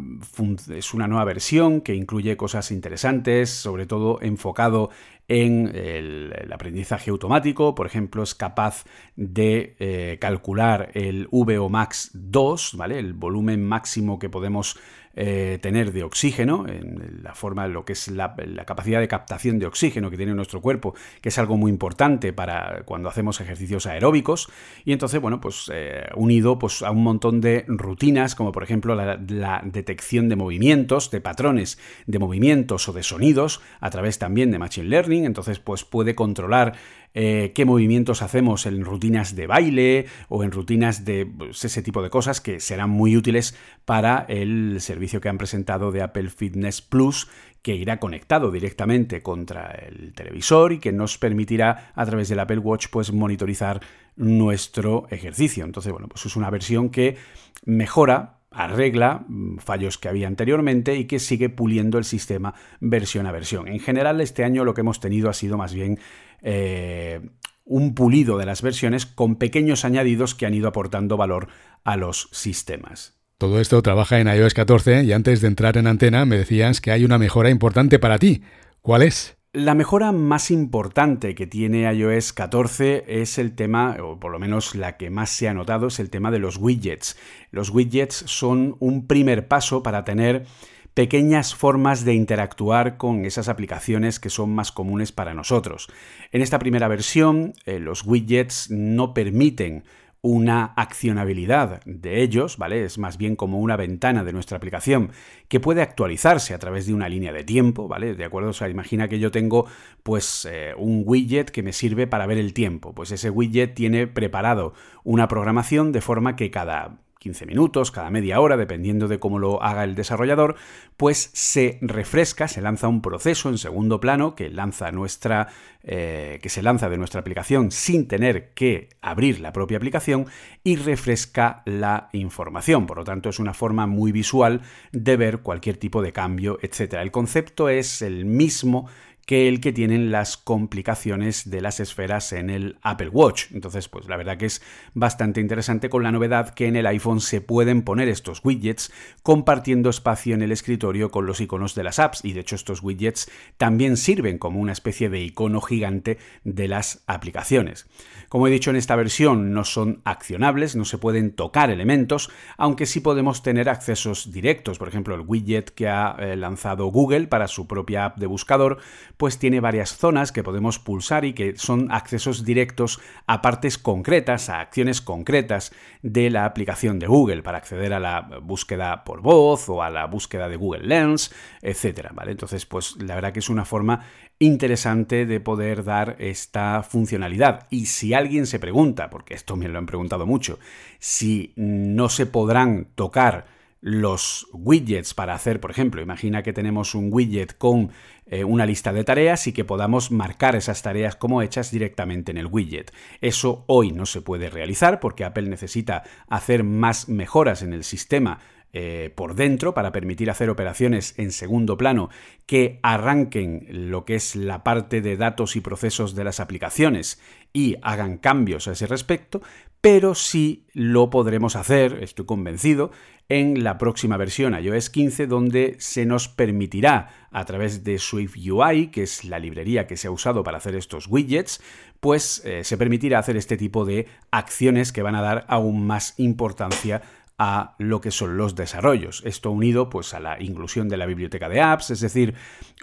es una nueva versión que incluye cosas interesantes, sobre todo enfocado en el, aprendizaje automático, por ejemplo, es capaz de eh, calcular el VO 2, ¿vale? El volumen máximo que podemos eh, tener de oxígeno, en la forma, lo que es la, capacidad de captación de oxígeno que tiene nuestro cuerpo, que es algo muy importante para cuando hacemos ejercicios aeróbicos. Y entonces, bueno, pues eh, unido pues, a un montón de rutinas, como por ejemplo la, la, detección de movimientos, de patrones de movimientos o de sonidos, a través también de Machine Learning. Entonces, pues puede controlar eh, qué movimientos hacemos en rutinas de baile o en rutinas de pues, ese tipo de cosas que serán muy útiles para el servicio que han presentado de Apple Fitness Plus que irá conectado directamente contra el televisor y que nos permitirá a través del Apple Watch pues monitorizar nuestro ejercicio. Entonces, bueno, pues es una versión que mejora arregla mm, fallos que había anteriormente y que sigue puliendo el sistema versión a versión. En general, este año lo que hemos tenido ha sido más bien eh, un pulido de las versiones con pequeños añadidos que han ido aportando valor a los sistemas. Todo esto trabaja en iOS 14 y antes de entrar en antena me decías que hay una mejora importante para ti. ¿Cuál es? La mejora más importante que tiene iOS 14 es el tema, o por lo menos la que más se ha notado, es el tema de los widgets. Los widgets son un primer paso para tener pequeñas formas de interactuar con esas aplicaciones que son más comunes para nosotros. En esta primera versión, eh, los widgets no permiten una accionabilidad de ellos, ¿vale? Es más bien como una ventana de nuestra aplicación que puede actualizarse a través de una línea de tiempo, ¿vale? De acuerdo, o sea, imagina que yo tengo pues eh, un widget que me sirve para ver el tiempo, pues ese widget tiene preparado una programación de forma que cada 15 minutos, cada media hora, dependiendo de cómo lo haga el desarrollador, pues se refresca, se lanza un proceso en segundo plano que lanza nuestra, eh, que se lanza de nuestra aplicación sin tener que abrir la propia aplicación y refresca la información. Por lo tanto, es una forma muy visual de ver cualquier tipo de cambio, etc. El concepto es el mismo que el que tienen las complicaciones de las esferas en el Apple Watch. Entonces, pues la verdad que es bastante interesante con la novedad que en el iPhone se pueden poner estos widgets compartiendo espacio en el escritorio con los iconos de las apps y de hecho estos widgets también sirven como una especie de icono gigante de las aplicaciones. Como he dicho en esta versión, no son accionables, no se pueden tocar elementos, aunque sí podemos tener accesos directos. Por ejemplo, el widget que ha eh, lanzado Google para su propia app de buscador pues tiene varias zonas que podemos pulsar y que son accesos directos a partes concretas, a acciones concretas de la aplicación de Google para acceder a la búsqueda por voz o a la búsqueda de Google Lens, etcétera, ¿vale? Entonces, pues la verdad que es una forma interesante de poder dar esta funcionalidad. Y si alguien se pregunta, porque esto me lo han preguntado mucho, si no se podrán tocar los widgets para hacer, por ejemplo, imagina que tenemos un widget con eh, una lista de tareas y que podamos marcar esas tareas como hechas directamente en el widget. Eso hoy no se puede realizar porque Apple necesita hacer más mejoras en el sistema eh, por dentro para permitir hacer operaciones en segundo plano que arranquen lo que es la parte de datos y procesos de las aplicaciones y hagan cambios a ese respecto, pero sí lo podremos hacer, estoy convencido, en la próxima versión iOS 15 donde se nos permitirá a través de Swift UI, que es la librería que se ha usado para hacer estos widgets, pues eh, se permitirá hacer este tipo de acciones que van a dar aún más importancia a lo que son los desarrollos. Esto unido pues a la inclusión de la biblioteca de apps, es decir,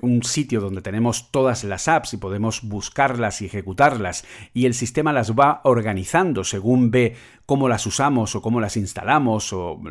un sitio donde tenemos todas las apps y podemos buscarlas y ejecutarlas y el sistema las va organizando según ve cómo las usamos o cómo las instalamos o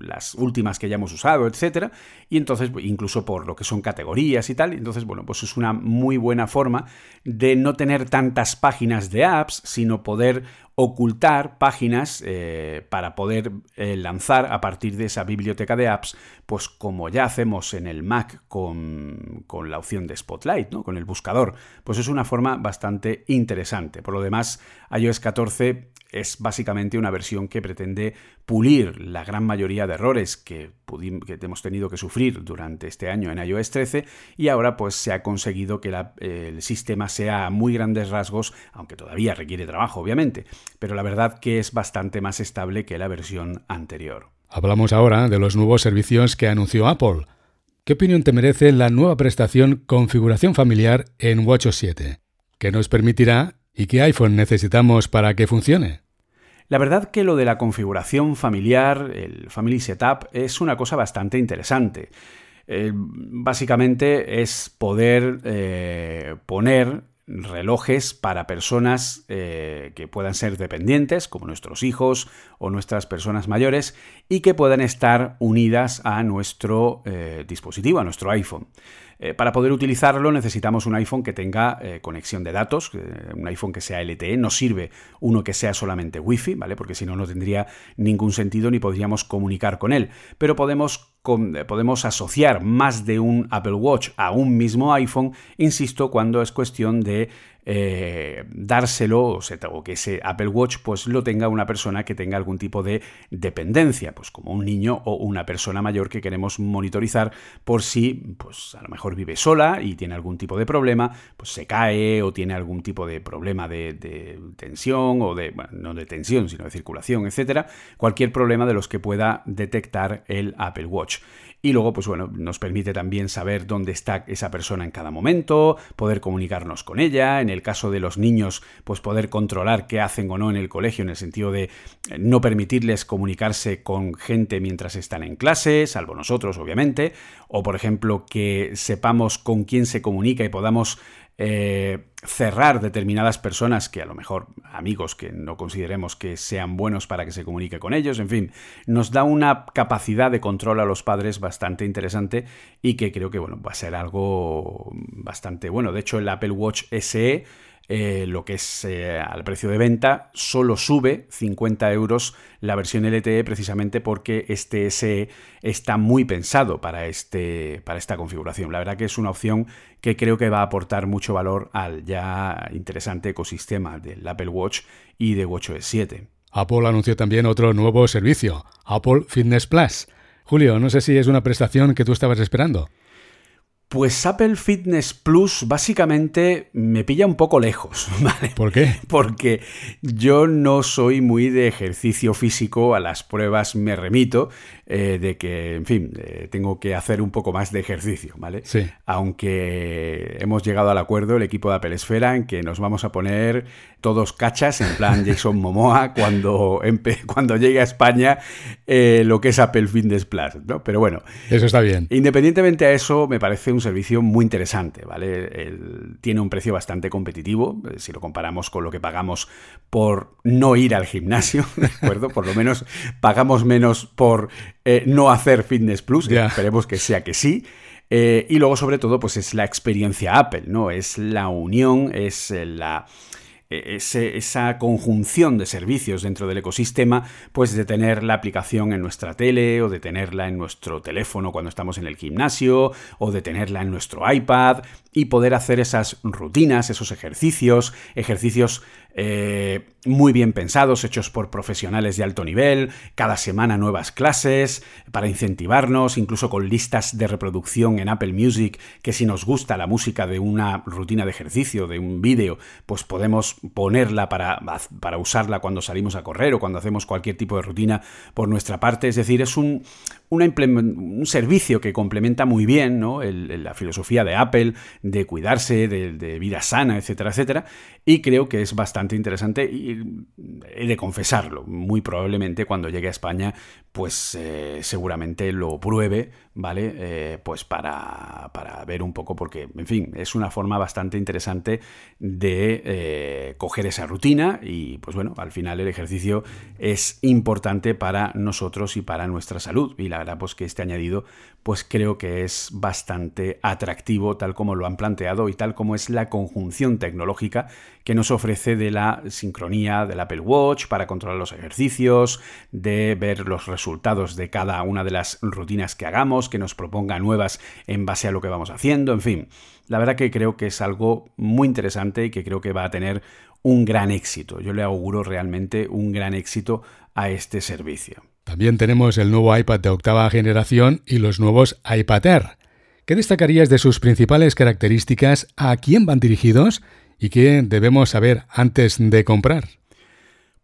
las últimas que hayamos usado, etcétera, y entonces incluso por lo que son categorías y tal, entonces bueno, pues es una muy buena forma de no tener tantas páginas de apps, sino poder ocultar páginas eh, para poder eh, lanzar a partir de esa biblioteca de apps, pues como ya hacemos en el Mac con, con, la opción de Spotlight, ¿no? con el buscador, pues es una forma bastante interesante. Por lo demás, iOS 14 es básicamente una versión que pretende pulir la gran mayoría de errores que, hemos tenido que sufrir durante este año en iOS 13 y ahora pues se ha conseguido que el sistema sea a muy grandes rasgos, aunque todavía requiere trabajo obviamente, pero la verdad que es bastante más estable que la versión anterior. Hablamos ahora de los nuevos servicios que anunció Apple. ¿Qué opinión te merece la nueva prestación Configuración Familiar en WatchOS 7? ¿Qué nos permitirá ¿Y qué iPhone necesitamos para que funcione? La verdad que lo de la configuración familiar, el Family Setup, es una cosa bastante interesante. Eh, básicamente es poder eh, poner relojes para personas eh, que puedan ser dependientes, como nuestros hijos o nuestras personas mayores, y que puedan estar unidas a nuestro dispositivo, a nuestro iPhone. Eh, para poder utilizarlo necesitamos un iPhone que tenga eh, conexión de datos, un iPhone que sea LTE, no sirve uno que sea solamente Wi-Fi, ¿vale? Porque si no, no tendría ningún sentido ni podríamos comunicar con él. Pero podemos eh, podemos asociar más de un Apple Watch a un mismo iPhone, insisto, cuando es cuestión de eh, dárselo o, que ese Apple Watch pues lo tenga una persona que tenga algún tipo de dependencia, pues como un niño o una persona mayor que queremos monitorizar por si pues a lo mejor vive sola y tiene algún tipo de problema, pues se cae o tiene algún tipo de problema de, tensión o de, bueno, no de tensión, sino de circulación, etcétera, cualquier problema de los que pueda detectar el Apple Watch. Y luego, pues bueno, nos permite también saber dónde está esa persona en cada momento, poder comunicarnos con ella, en el caso de los niños, pues poder controlar qué hacen o no en el colegio, en el sentido de eh, no permitirles comunicarse con gente mientras están en clase, salvo nosotros, obviamente, o por ejemplo que sepamos con quién se comunica y podamos eh, cerrar determinadas personas que a lo mejor amigos que no consideremos que sean buenos para que se comunique con ellos, en fin, nos da una capacidad de control a los padres bastante interesante y que creo que bueno, va a ser algo bastante bueno. De hecho, el Apple Watch SE eh, lo que es eh, al precio de venta, solo sube 50 euros la versión LTE precisamente porque este SE está muy pensado para, este, para esta configuración. La verdad que es una opción que creo que va a aportar mucho valor al ya interesante ecosistema del Apple Watch y de WatchOS 7. Apple anunció también otro nuevo servicio, Apple Fitness Plus. Julio, no sé si es una prestación que tú estabas esperando. Pues Apple Fitness Plus básicamente me pilla un poco lejos, ¿vale? ¿Por qué? Porque yo no soy muy de ejercicio físico, a las pruebas me remito, eh, de que, en fin, eh, tengo que hacer un poco más de ejercicio, ¿vale? Sí. Aunque hemos llegado al acuerdo, el equipo de Apple Esfera, en que nos vamos a poner todos cachas, en plan Jason Momoa, cuando, cuando llegue a España eh, lo que es Apple Fitness Plus, ¿no? Pero bueno. Eso está bien. Independientemente a eso, me parece un servicio muy interesante, ¿vale? tiene un precio bastante competitivo, si lo comparamos con lo que pagamos por no ir al gimnasio, ¿de acuerdo? Por lo menos pagamos menos por eh, no hacer Fitness Plus, esperemos que sea que sí. Eh, y luego, sobre todo, pues es la experiencia Apple, ¿no? Es la unión, es la e-, esa conjunción de servicios dentro del ecosistema, pues de tener la aplicación en nuestra tele o de tenerla en nuestro teléfono cuando estamos en el gimnasio o de tenerla en nuestro iPad y poder hacer esas rutinas, esos ejercicios, ejercicios eh, muy bien pensados, hechos por profesionales de alto nivel, cada semana nuevas clases para incentivarnos, incluso con listas de reproducción en Apple Music, que si nos gusta la música de una rutina de ejercicio, de un vídeo, pues podemos ponerla para, para usarla cuando salimos a correr o cuando hacemos cualquier tipo de rutina por nuestra parte. Es decir, es un, un servicio que complementa muy bien ¿no? la filosofía de Apple de cuidarse, de, vida sana, etcétera, etcétera. Y creo que es bastante interesante y he de confesarlo. Muy probablemente cuando llegue a España, pues eh, seguramente lo pruebe, ¿vale? Eh, pues para, para, ver un poco, porque, en fin, es una forma bastante interesante de eh, coger esa rutina y, pues bueno, al final el ejercicio es importante para nosotros y para nuestra salud. Y la verdad, pues que este añadido, pues creo que es bastante atractivo tal como lo han planteado y tal como es la conjunción tecnológica que nos ofrece de la sincronía del Apple Watch para controlar los ejercicios, de ver los resultados de cada una de las rutinas que hagamos, que nos proponga nuevas en base a lo que vamos haciendo, en fin. La verdad que creo que es algo muy interesante y que creo que va a tener un gran éxito. Yo le auguro realmente un gran éxito a este servicio. También tenemos el nuevo iPad de octava generación y los nuevos iPad Air. ¿Qué destacarías de sus principales características? ¿A quién van dirigidos? ¿Y qué debemos saber antes de comprar?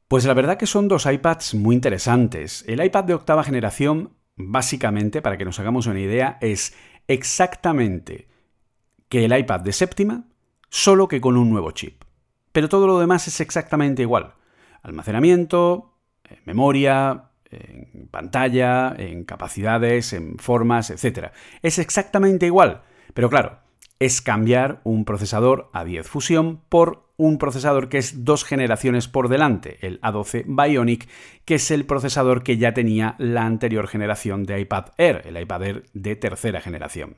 Pues la verdad que son dos iPads muy interesantes. El iPad de octava generación, básicamente, para que nos hagamos una idea, es exactamente que el iPad de séptima, solo que con un nuevo chip. Pero todo lo demás es exactamente igual. Almacenamiento, eh, memoria, en pantalla, en capacidades, en formas, etc. Es exactamente igual, pero claro, es cambiar un procesador A10 Fusion por un procesador que es dos generaciones por delante, el A12 Bionic, que es el procesador que ya tenía la anterior generación de iPad Air, el iPad Air de tercera generación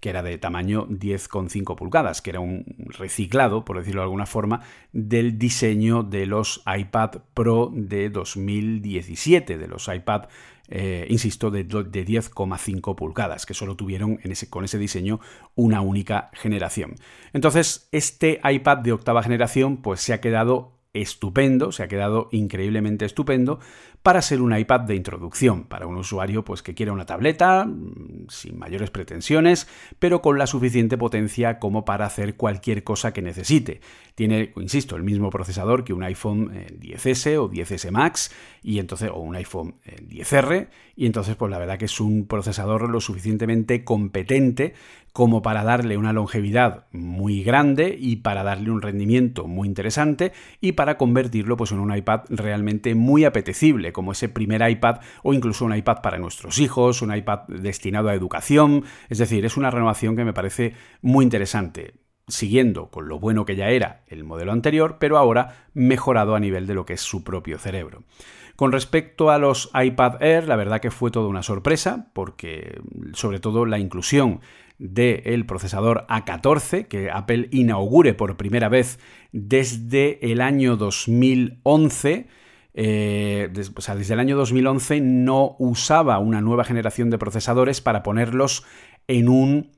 que era de tamaño 10,5 pulgadas, que era un reciclado, por decirlo de alguna forma, del diseño de los iPad Pro de 2017, de los iPad eh, insisto, de, de 10,5 pulgadas, que solo tuvieron con ese diseño una única generación. Entonces, este iPad de octava generación, pues se ha quedado estupendo, se ha quedado increíblemente estupendo para ser un iPad de introducción, para un usuario pues, que quiera una tableta, mm, sin mayores pretensiones, pero con la suficiente potencia como para hacer cualquier cosa que necesite. Tiene, insisto, el mismo procesador que un iPhone 10S eh, o 10S Max, y entonces, o un iPhone 10R, eh, y entonces, pues la verdad que es un procesador lo suficientemente competente como para darle una longevidad muy grande y para darle un rendimiento muy interesante y para convertirlo pues, en un iPad realmente muy apetecible, como ese primer iPad o incluso un iPad para nuestros hijos, un iPad destinado a educación. Es decir, es una renovación que me parece muy interesante siguiendo con lo bueno que ya era el modelo anterior, pero ahora mejorado a nivel de lo que es su propio cerebro. Con respecto a los iPad Air, la verdad que fue toda una sorpresa, porque sobre todo la inclusión del procesador A14 que Apple inaugure por primera vez desde el año 2011. Eh, o sea, desde el año 2011 no usaba una nueva generación de procesadores para ponerlos en un,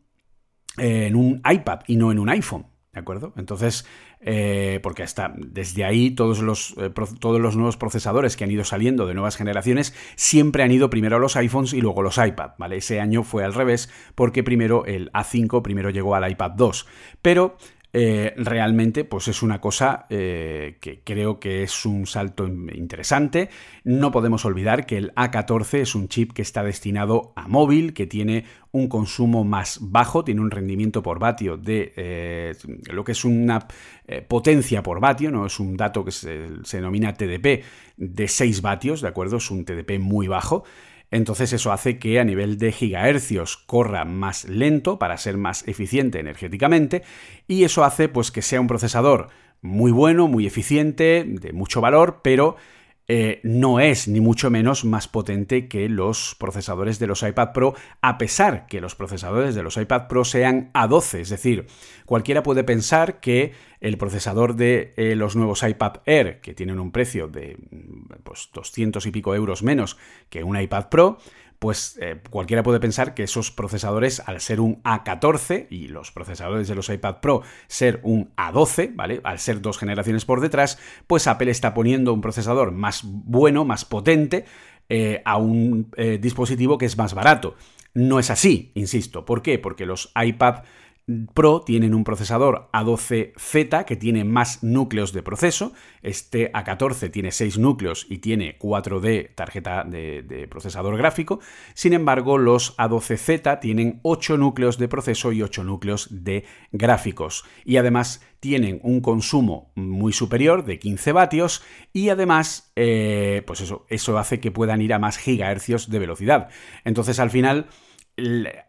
en un iPad y no en un iPhone. ¿De acuerdo? Entonces, eh, porque hasta desde ahí todos los, eh, todos los nuevos procesadores que han ido saliendo de nuevas generaciones siempre han ido primero a los iPhones y luego los iPad, ¿vale? Ese año fue al revés porque primero el A5 primero llegó al iPad 2, pero eh, realmente pues es una cosa eh, que creo que es un salto interesante. No podemos olvidar que el A14 es un chip que está destinado a móvil, que tiene un consumo más bajo, tiene un rendimiento por vatio de eh, lo que es una potencia por vatio, no es un dato que se, se denomina TDP de 6 vatios, ¿de acuerdo? Es un TDP muy bajo. Entonces eso hace que a nivel de gigahercios corra más lento para ser más eficiente energéticamente y eso hace pues que sea un procesador muy bueno, muy eficiente, de mucho valor, pero eh, no es ni mucho menos más potente que los procesadores de los iPad Pro, a pesar que los procesadores de los iPad Pro sean A12. Es decir, cualquiera puede pensar que el procesador de eh, los nuevos iPad Air, que tienen un precio de pues, 200 y pico euros menos que un iPad Pro, pues eh, cualquiera puede pensar que esos procesadores, al ser un A14 y los procesadores de los iPad Pro ser un A12, ¿vale? Al ser dos generaciones por detrás, pues Apple está poniendo un procesador más bueno, más potente, eh, a un eh, dispositivo que es más barato. No es así, insisto. ¿Por qué? Porque los iPad Pro tienen un procesador A12Z que tiene más núcleos de proceso. Este A14 tiene 6 núcleos y tiene 4D tarjeta de, procesador gráfico. Sin embargo, los A12Z tienen 8 núcleos de proceso y 8 núcleos de gráficos. Y además tienen un consumo muy superior de 15 vatios y además, eh, pues eso, eso hace que puedan ir a más gigahercios de velocidad. Entonces, al final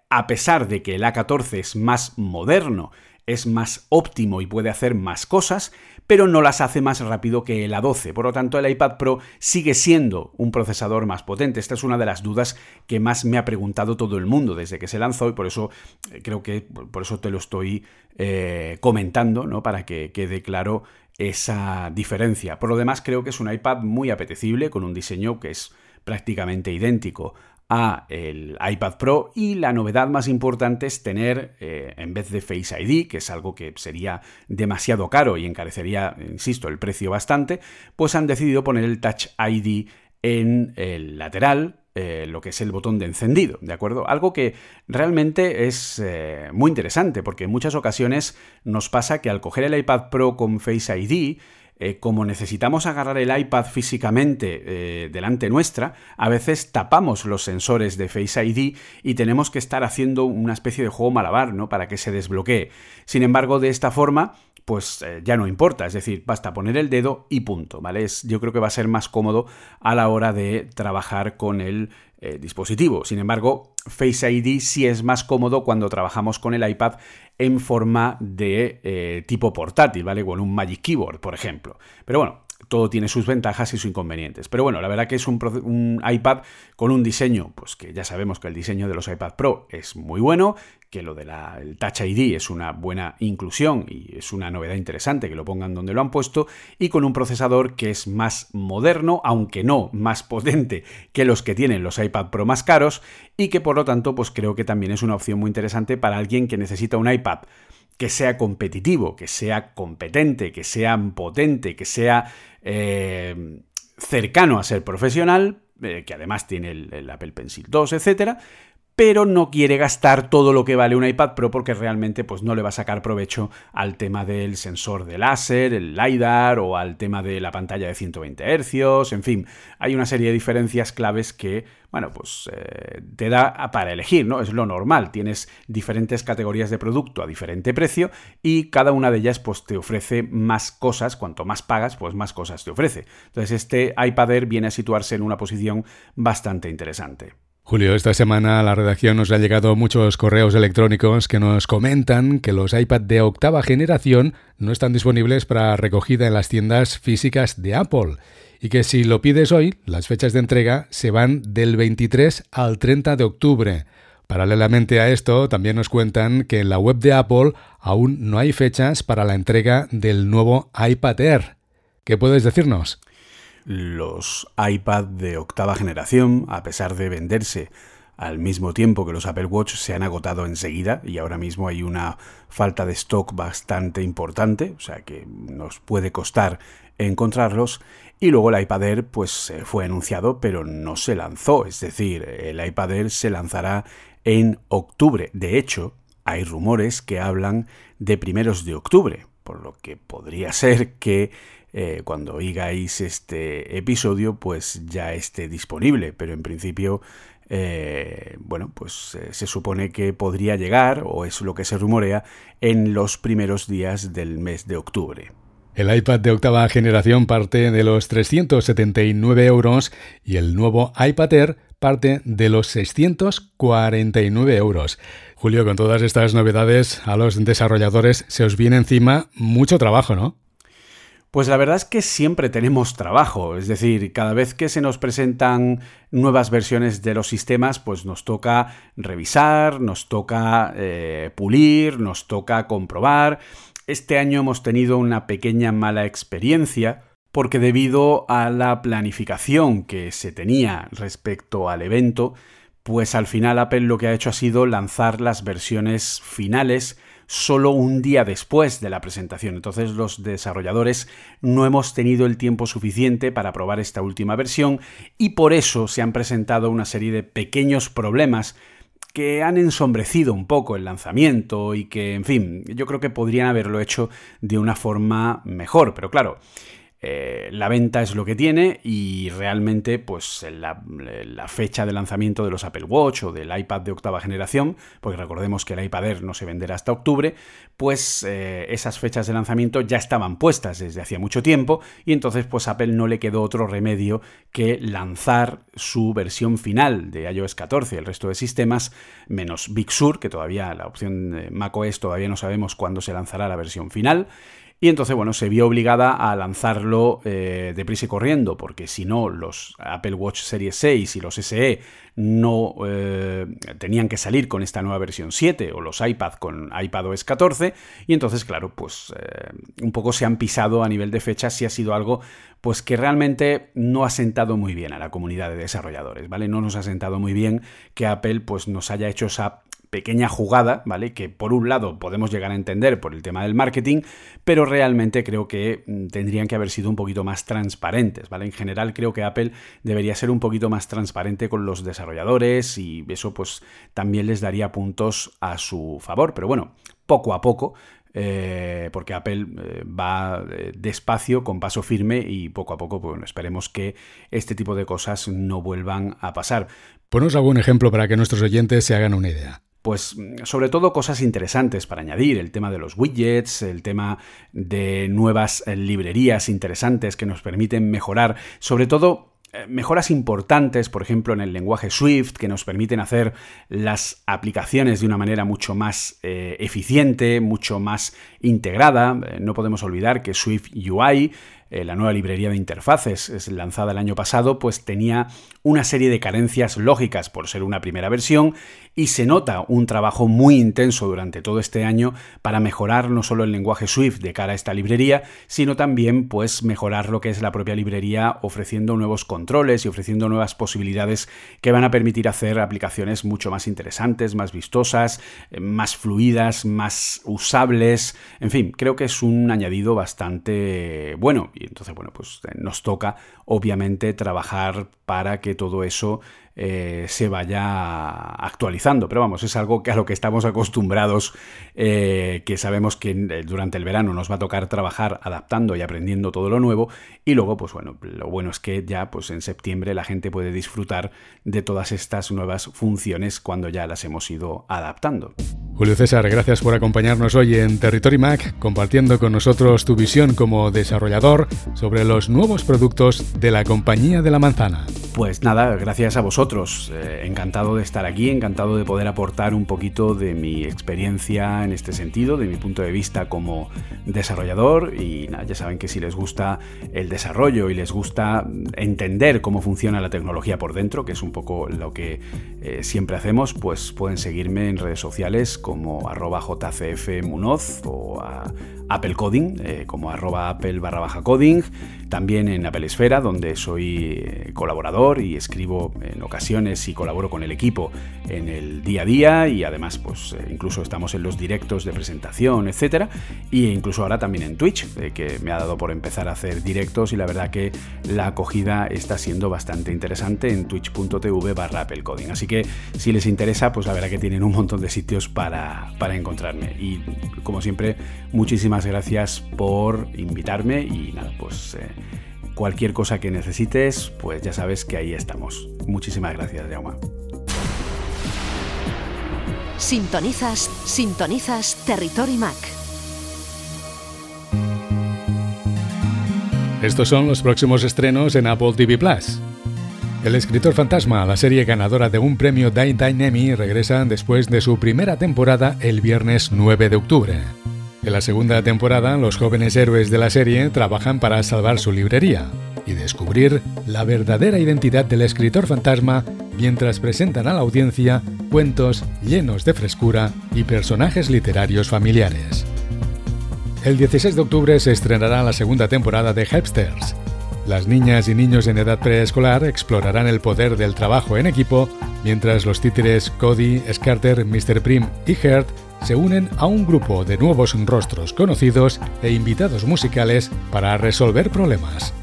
a pesar de que el A14 es más moderno, es más óptimo y puede hacer más cosas, pero no las hace más rápido que el A12. Por lo tanto, el iPad Pro sigue siendo un procesador más potente. Esta es una de las dudas que más me ha preguntado todo el mundo desde que se lanzó y por eso eh, creo que por eso te lo estoy eh, comentando, ¿no? Para que quede claro esa diferencia. Por lo demás, creo que es un iPad muy apetecible, con un diseño que es prácticamente idéntico a el iPad Pro y la novedad más importante es tener, eh, en vez de Face ID, que es algo que sería demasiado caro y encarecería, insisto, el precio bastante, pues han decidido poner el Touch ID en el lateral, eh, lo que es el botón de encendido, ¿de acuerdo? Algo que realmente es eh, muy interesante, porque en muchas ocasiones nos pasa que al coger el iPad Pro con Face ID, eh, como necesitamos agarrar el iPad físicamente eh, delante nuestra, a veces tapamos los sensores de Face ID y tenemos que estar haciendo una especie de juego malabar, ¿no? Para que se desbloquee. Sin embargo, de esta forma, pues eh, ya no importa, es decir, basta poner el dedo y punto, ¿vale? yo creo que va a ser más cómodo a la hora de trabajar con el dispositivo. Sin embargo, Face ID sí es más cómodo cuando trabajamos con el iPad en forma de eh, tipo portátil, ¿vale? Con un Magic Keyboard, por ejemplo. Pero bueno, todo tiene sus ventajas y sus inconvenientes. Pero bueno, la verdad que es un, iPad con un diseño, pues que ya sabemos que el diseño de los iPad Pro es muy bueno, que lo del Touch ID es una buena inclusión y es una novedad interesante que lo pongan donde lo han puesto, y con un procesador que es más moderno, aunque no más potente que los que tienen los iPad Pro más caros, y que por lo tanto, pues creo que también es una opción muy interesante para alguien que necesita un iPad que sea competitivo, que sea competente, que sea potente, que sea eh, cercano a ser profesional, eh, que además tiene el, el, Apple Pencil 2, etcétera, pero no quiere gastar todo lo que vale un iPad Pro porque realmente pues, no le va a sacar provecho al tema del sensor de láser, el LiDAR o al tema de la pantalla de 120 Hz, en fin, hay una serie de diferencias claves que, bueno, pues eh, te da para elegir, ¿no? Es lo normal, tienes diferentes categorías de producto a diferente precio y cada una de ellas pues te ofrece más cosas, cuanto más pagas, pues más cosas te ofrece. Entonces este iPad Air viene a situarse en una posición bastante interesante. Julio, esta semana a la redacción nos ha llegado muchos correos electrónicos que nos comentan que los iPad de octava generación no están disponibles para recogida en las tiendas físicas de Apple y que si lo pides hoy, las fechas de entrega se van del 23 al 30 de octubre. Paralelamente a esto, también nos cuentan que en la web de Apple aún no hay fechas para la entrega del nuevo iPad Air. ¿Qué puedes decirnos? Los iPad de octava generación, a pesar de venderse al mismo tiempo que los Apple Watch, se han agotado enseguida y ahora mismo hay una falta de stock bastante importante, o sea que nos puede costar encontrarlos. Y luego el iPad Air pues fue anunciado pero no se lanzó, es decir, el iPad Air se lanzará en octubre. De hecho, hay rumores que hablan de primeros de octubre, por lo que podría ser que eh, cuando oigáis este episodio, pues ya esté disponible. Pero en principio, eh, bueno, pues eh, se supone que podría llegar, o es lo que se rumorea, en los primeros días del mes de octubre. El iPad de octava generación parte de los 379 euros y el nuevo iPad Air parte de los 649 euros. Julio, con todas estas novedades, a los desarrolladores se os viene encima mucho trabajo, ¿no? Pues la verdad es que siempre tenemos trabajo, es decir, cada vez que se nos presentan nuevas versiones de los sistemas, pues nos toca revisar, nos toca eh, pulir, nos toca comprobar. Este año hemos tenido una pequeña mala experiencia porque debido a la planificación que se tenía respecto al evento, pues al final Apple lo que ha hecho ha sido lanzar las versiones finales solo un día después de la presentación. Entonces los desarrolladores no hemos tenido el tiempo suficiente para probar esta última versión y por eso se han presentado una serie de pequeños problemas que han ensombrecido un poco el lanzamiento y que, en fin, yo creo que podrían haberlo hecho de una forma mejor, pero claro, eh, la venta es lo que tiene y realmente pues la, fecha de lanzamiento de los Apple Watch o del iPad de octava generación, porque recordemos que el iPad Air no se venderá hasta octubre, pues eh, esas fechas de lanzamiento ya estaban puestas desde hacía mucho tiempo y entonces pues Apple no le quedó otro remedio que lanzar su versión final de iOS 14 y el resto de sistemas, menos Big Sur, que todavía la opción de macOS todavía no sabemos cuándo se lanzará la versión final. Y entonces, bueno, se vio obligada a lanzarlo eh, deprisa y corriendo, porque si no, los Apple Watch Series 6 y los SE no eh, tenían que salir con esta nueva versión 7, o los iPad con iPadOS 14, y entonces, claro, pues eh, un poco se han pisado a nivel de fechas y ha sido algo pues que realmente no ha sentado muy bien a la comunidad de desarrolladores, ¿vale? No nos ha sentado muy bien que Apple pues nos haya hecho esa pequeña jugada, ¿vale? Que por un lado podemos llegar a entender por el tema del marketing, pero realmente creo que mm, tendrían que haber sido un poquito más transparentes, ¿vale? En general creo que Apple debería ser un poquito más transparente con los desarrolladores y eso pues también les daría puntos a su favor, pero bueno, poco a poco eh, porque Apple eh, va eh, despacio, con paso firme y poco a poco, pues, bueno, esperemos que este tipo de cosas no vuelvan a pasar. Ponos algún ejemplo para que nuestros oyentes se hagan una idea pues sobre todo cosas interesantes para añadir, el tema de los widgets, el tema de nuevas eh, librerías interesantes que nos permiten mejorar, sobre todo eh, mejoras importantes, por ejemplo, en el lenguaje Swift, que nos permiten hacer las aplicaciones de una manera mucho más eh, eficiente, mucho más integrada. no podemos olvidar que Swift UI eh, la nueva librería de interfaces es lanzada el año pasado, pues tenía una serie de carencias lógicas por ser una primera versión y se nota un trabajo muy intenso durante todo este año para mejorar no solo el lenguaje Swift de cara a esta librería, sino también pues mejorar lo que es la propia librería ofreciendo nuevos controles y ofreciendo nuevas posibilidades que van a permitir hacer aplicaciones mucho más interesantes, más vistosas, eh, más fluidas, más usables, en fin, creo que es un añadido bastante bueno y entonces, bueno, pues eh, nos toca obviamente trabajar para que todo eso eh, se vaya actualizando. Pero vamos, es algo que a lo que estamos acostumbrados, eh, que sabemos que eh, durante el verano nos va a tocar trabajar adaptando y aprendiendo todo lo nuevo. Y luego, pues bueno, lo bueno es que ya pues en septiembre la gente puede disfrutar de todas estas nuevas funciones cuando ya las hemos ido adaptando. Julio César, gracias por acompañarnos hoy en Territory Mac, compartiendo con nosotros tu visión como desarrollador sobre los nuevos productos de la compañía de la manzana. Pues nada, gracias a vosotros. Eh, encantado de estar aquí, encantado de poder aportar un poquito de mi experiencia en este sentido, de mi punto de vista como desarrollador. Y nada, ya saben que si les gusta el desarrollo y les gusta entender cómo funciona la tecnología por dentro, que es un poco lo que eh, siempre hacemos, pues pueden seguirme en redes sociales como arroba jcfmunoz o a Apple Coding, eh, como arroba Apple barra baja coding, también en Apple Esfera, donde soy colaborador y escribo en ocasiones y colaboro con el equipo en el día a día y además pues eh, incluso estamos en los directos de presentación, etcétera, y incluso ahora también en Twitch, que me ha dado por empezar a hacer directos y la verdad que la acogida está siendo bastante interesante en twitch.tv barra Apple Coding. Así que si les interesa, pues la verdad que tienen un montón de sitios para, para encontrarme. Y como siempre, muchísimas gracias por invitarme y nada, pues eh, cualquier cosa que necesites, pues ya sabes que ahí estamos. Muchísimas gracias, Jaume. Sintonizas, sintonizas Territory Mac. Estos son los próximos estrenos en Apple TV Plus. El escritor fantasma, la serie ganadora de un premio Daytime Emmy, regresa después de su primera temporada el viernes 9 de octubre. En la segunda temporada, los jóvenes héroes de la serie trabajan para salvar su librería y descubrir la verdadera identidad del escritor fantasma mientras presentan a la audiencia cuentos llenos de frescura y personajes literarios familiares. El 16 de octubre se estrenará la segunda temporada de Hepsters. Las niñas y niños en edad preescolar explorarán el poder del trabajo en equipo, mientras los títeres Cody, Scarter, Mr. Prim y Hert se unen a un grupo de nuevos rostros conocidos e invitados musicales para resolver problemas.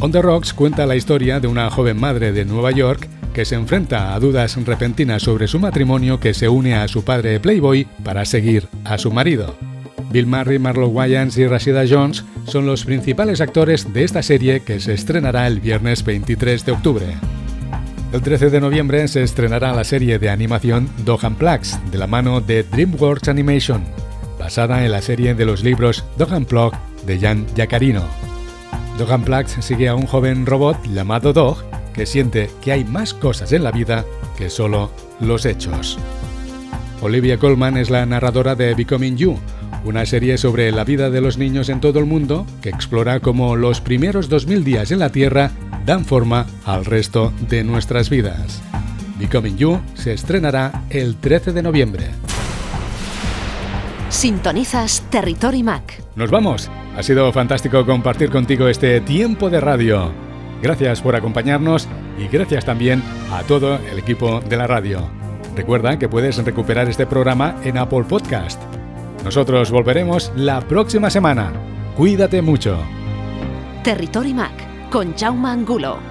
On the Rocks cuenta la historia de una joven madre de Nueva York que se enfrenta a dudas repentinas sobre su matrimonio que se une a su padre Playboy para seguir a su marido. Bill Murray, Marlon Wayans y Rashida Jones son los principales actores de esta serie que se estrenará el viernes 23 de octubre. El 13 de noviembre se estrenará la serie de animación Dohan Plugs de la mano de DreamWorks Animation, basada en la serie de los libros Dohan Plug de Jan Yacarino. Dohan Plugs sigue a un joven robot llamado Dog que siente que hay más cosas en la vida que solo los hechos. Olivia Colman es la narradora de Becoming You, una serie sobre la vida de los niños en todo el mundo que explora cómo los primeros 2000 días en la Tierra dan forma al resto de nuestras vidas. Becoming You se estrenará el 13 de noviembre. Sintonizas Territory Mac. Nos vamos. Ha sido fantástico compartir contigo este tiempo de radio. Gracias por acompañarnos y gracias también a todo el equipo de la radio. Recuerda que puedes recuperar este programa en Apple Podcast nosotros volveremos la próxima semana. Cuídate mucho. Territory Mac con Jaume Angulo.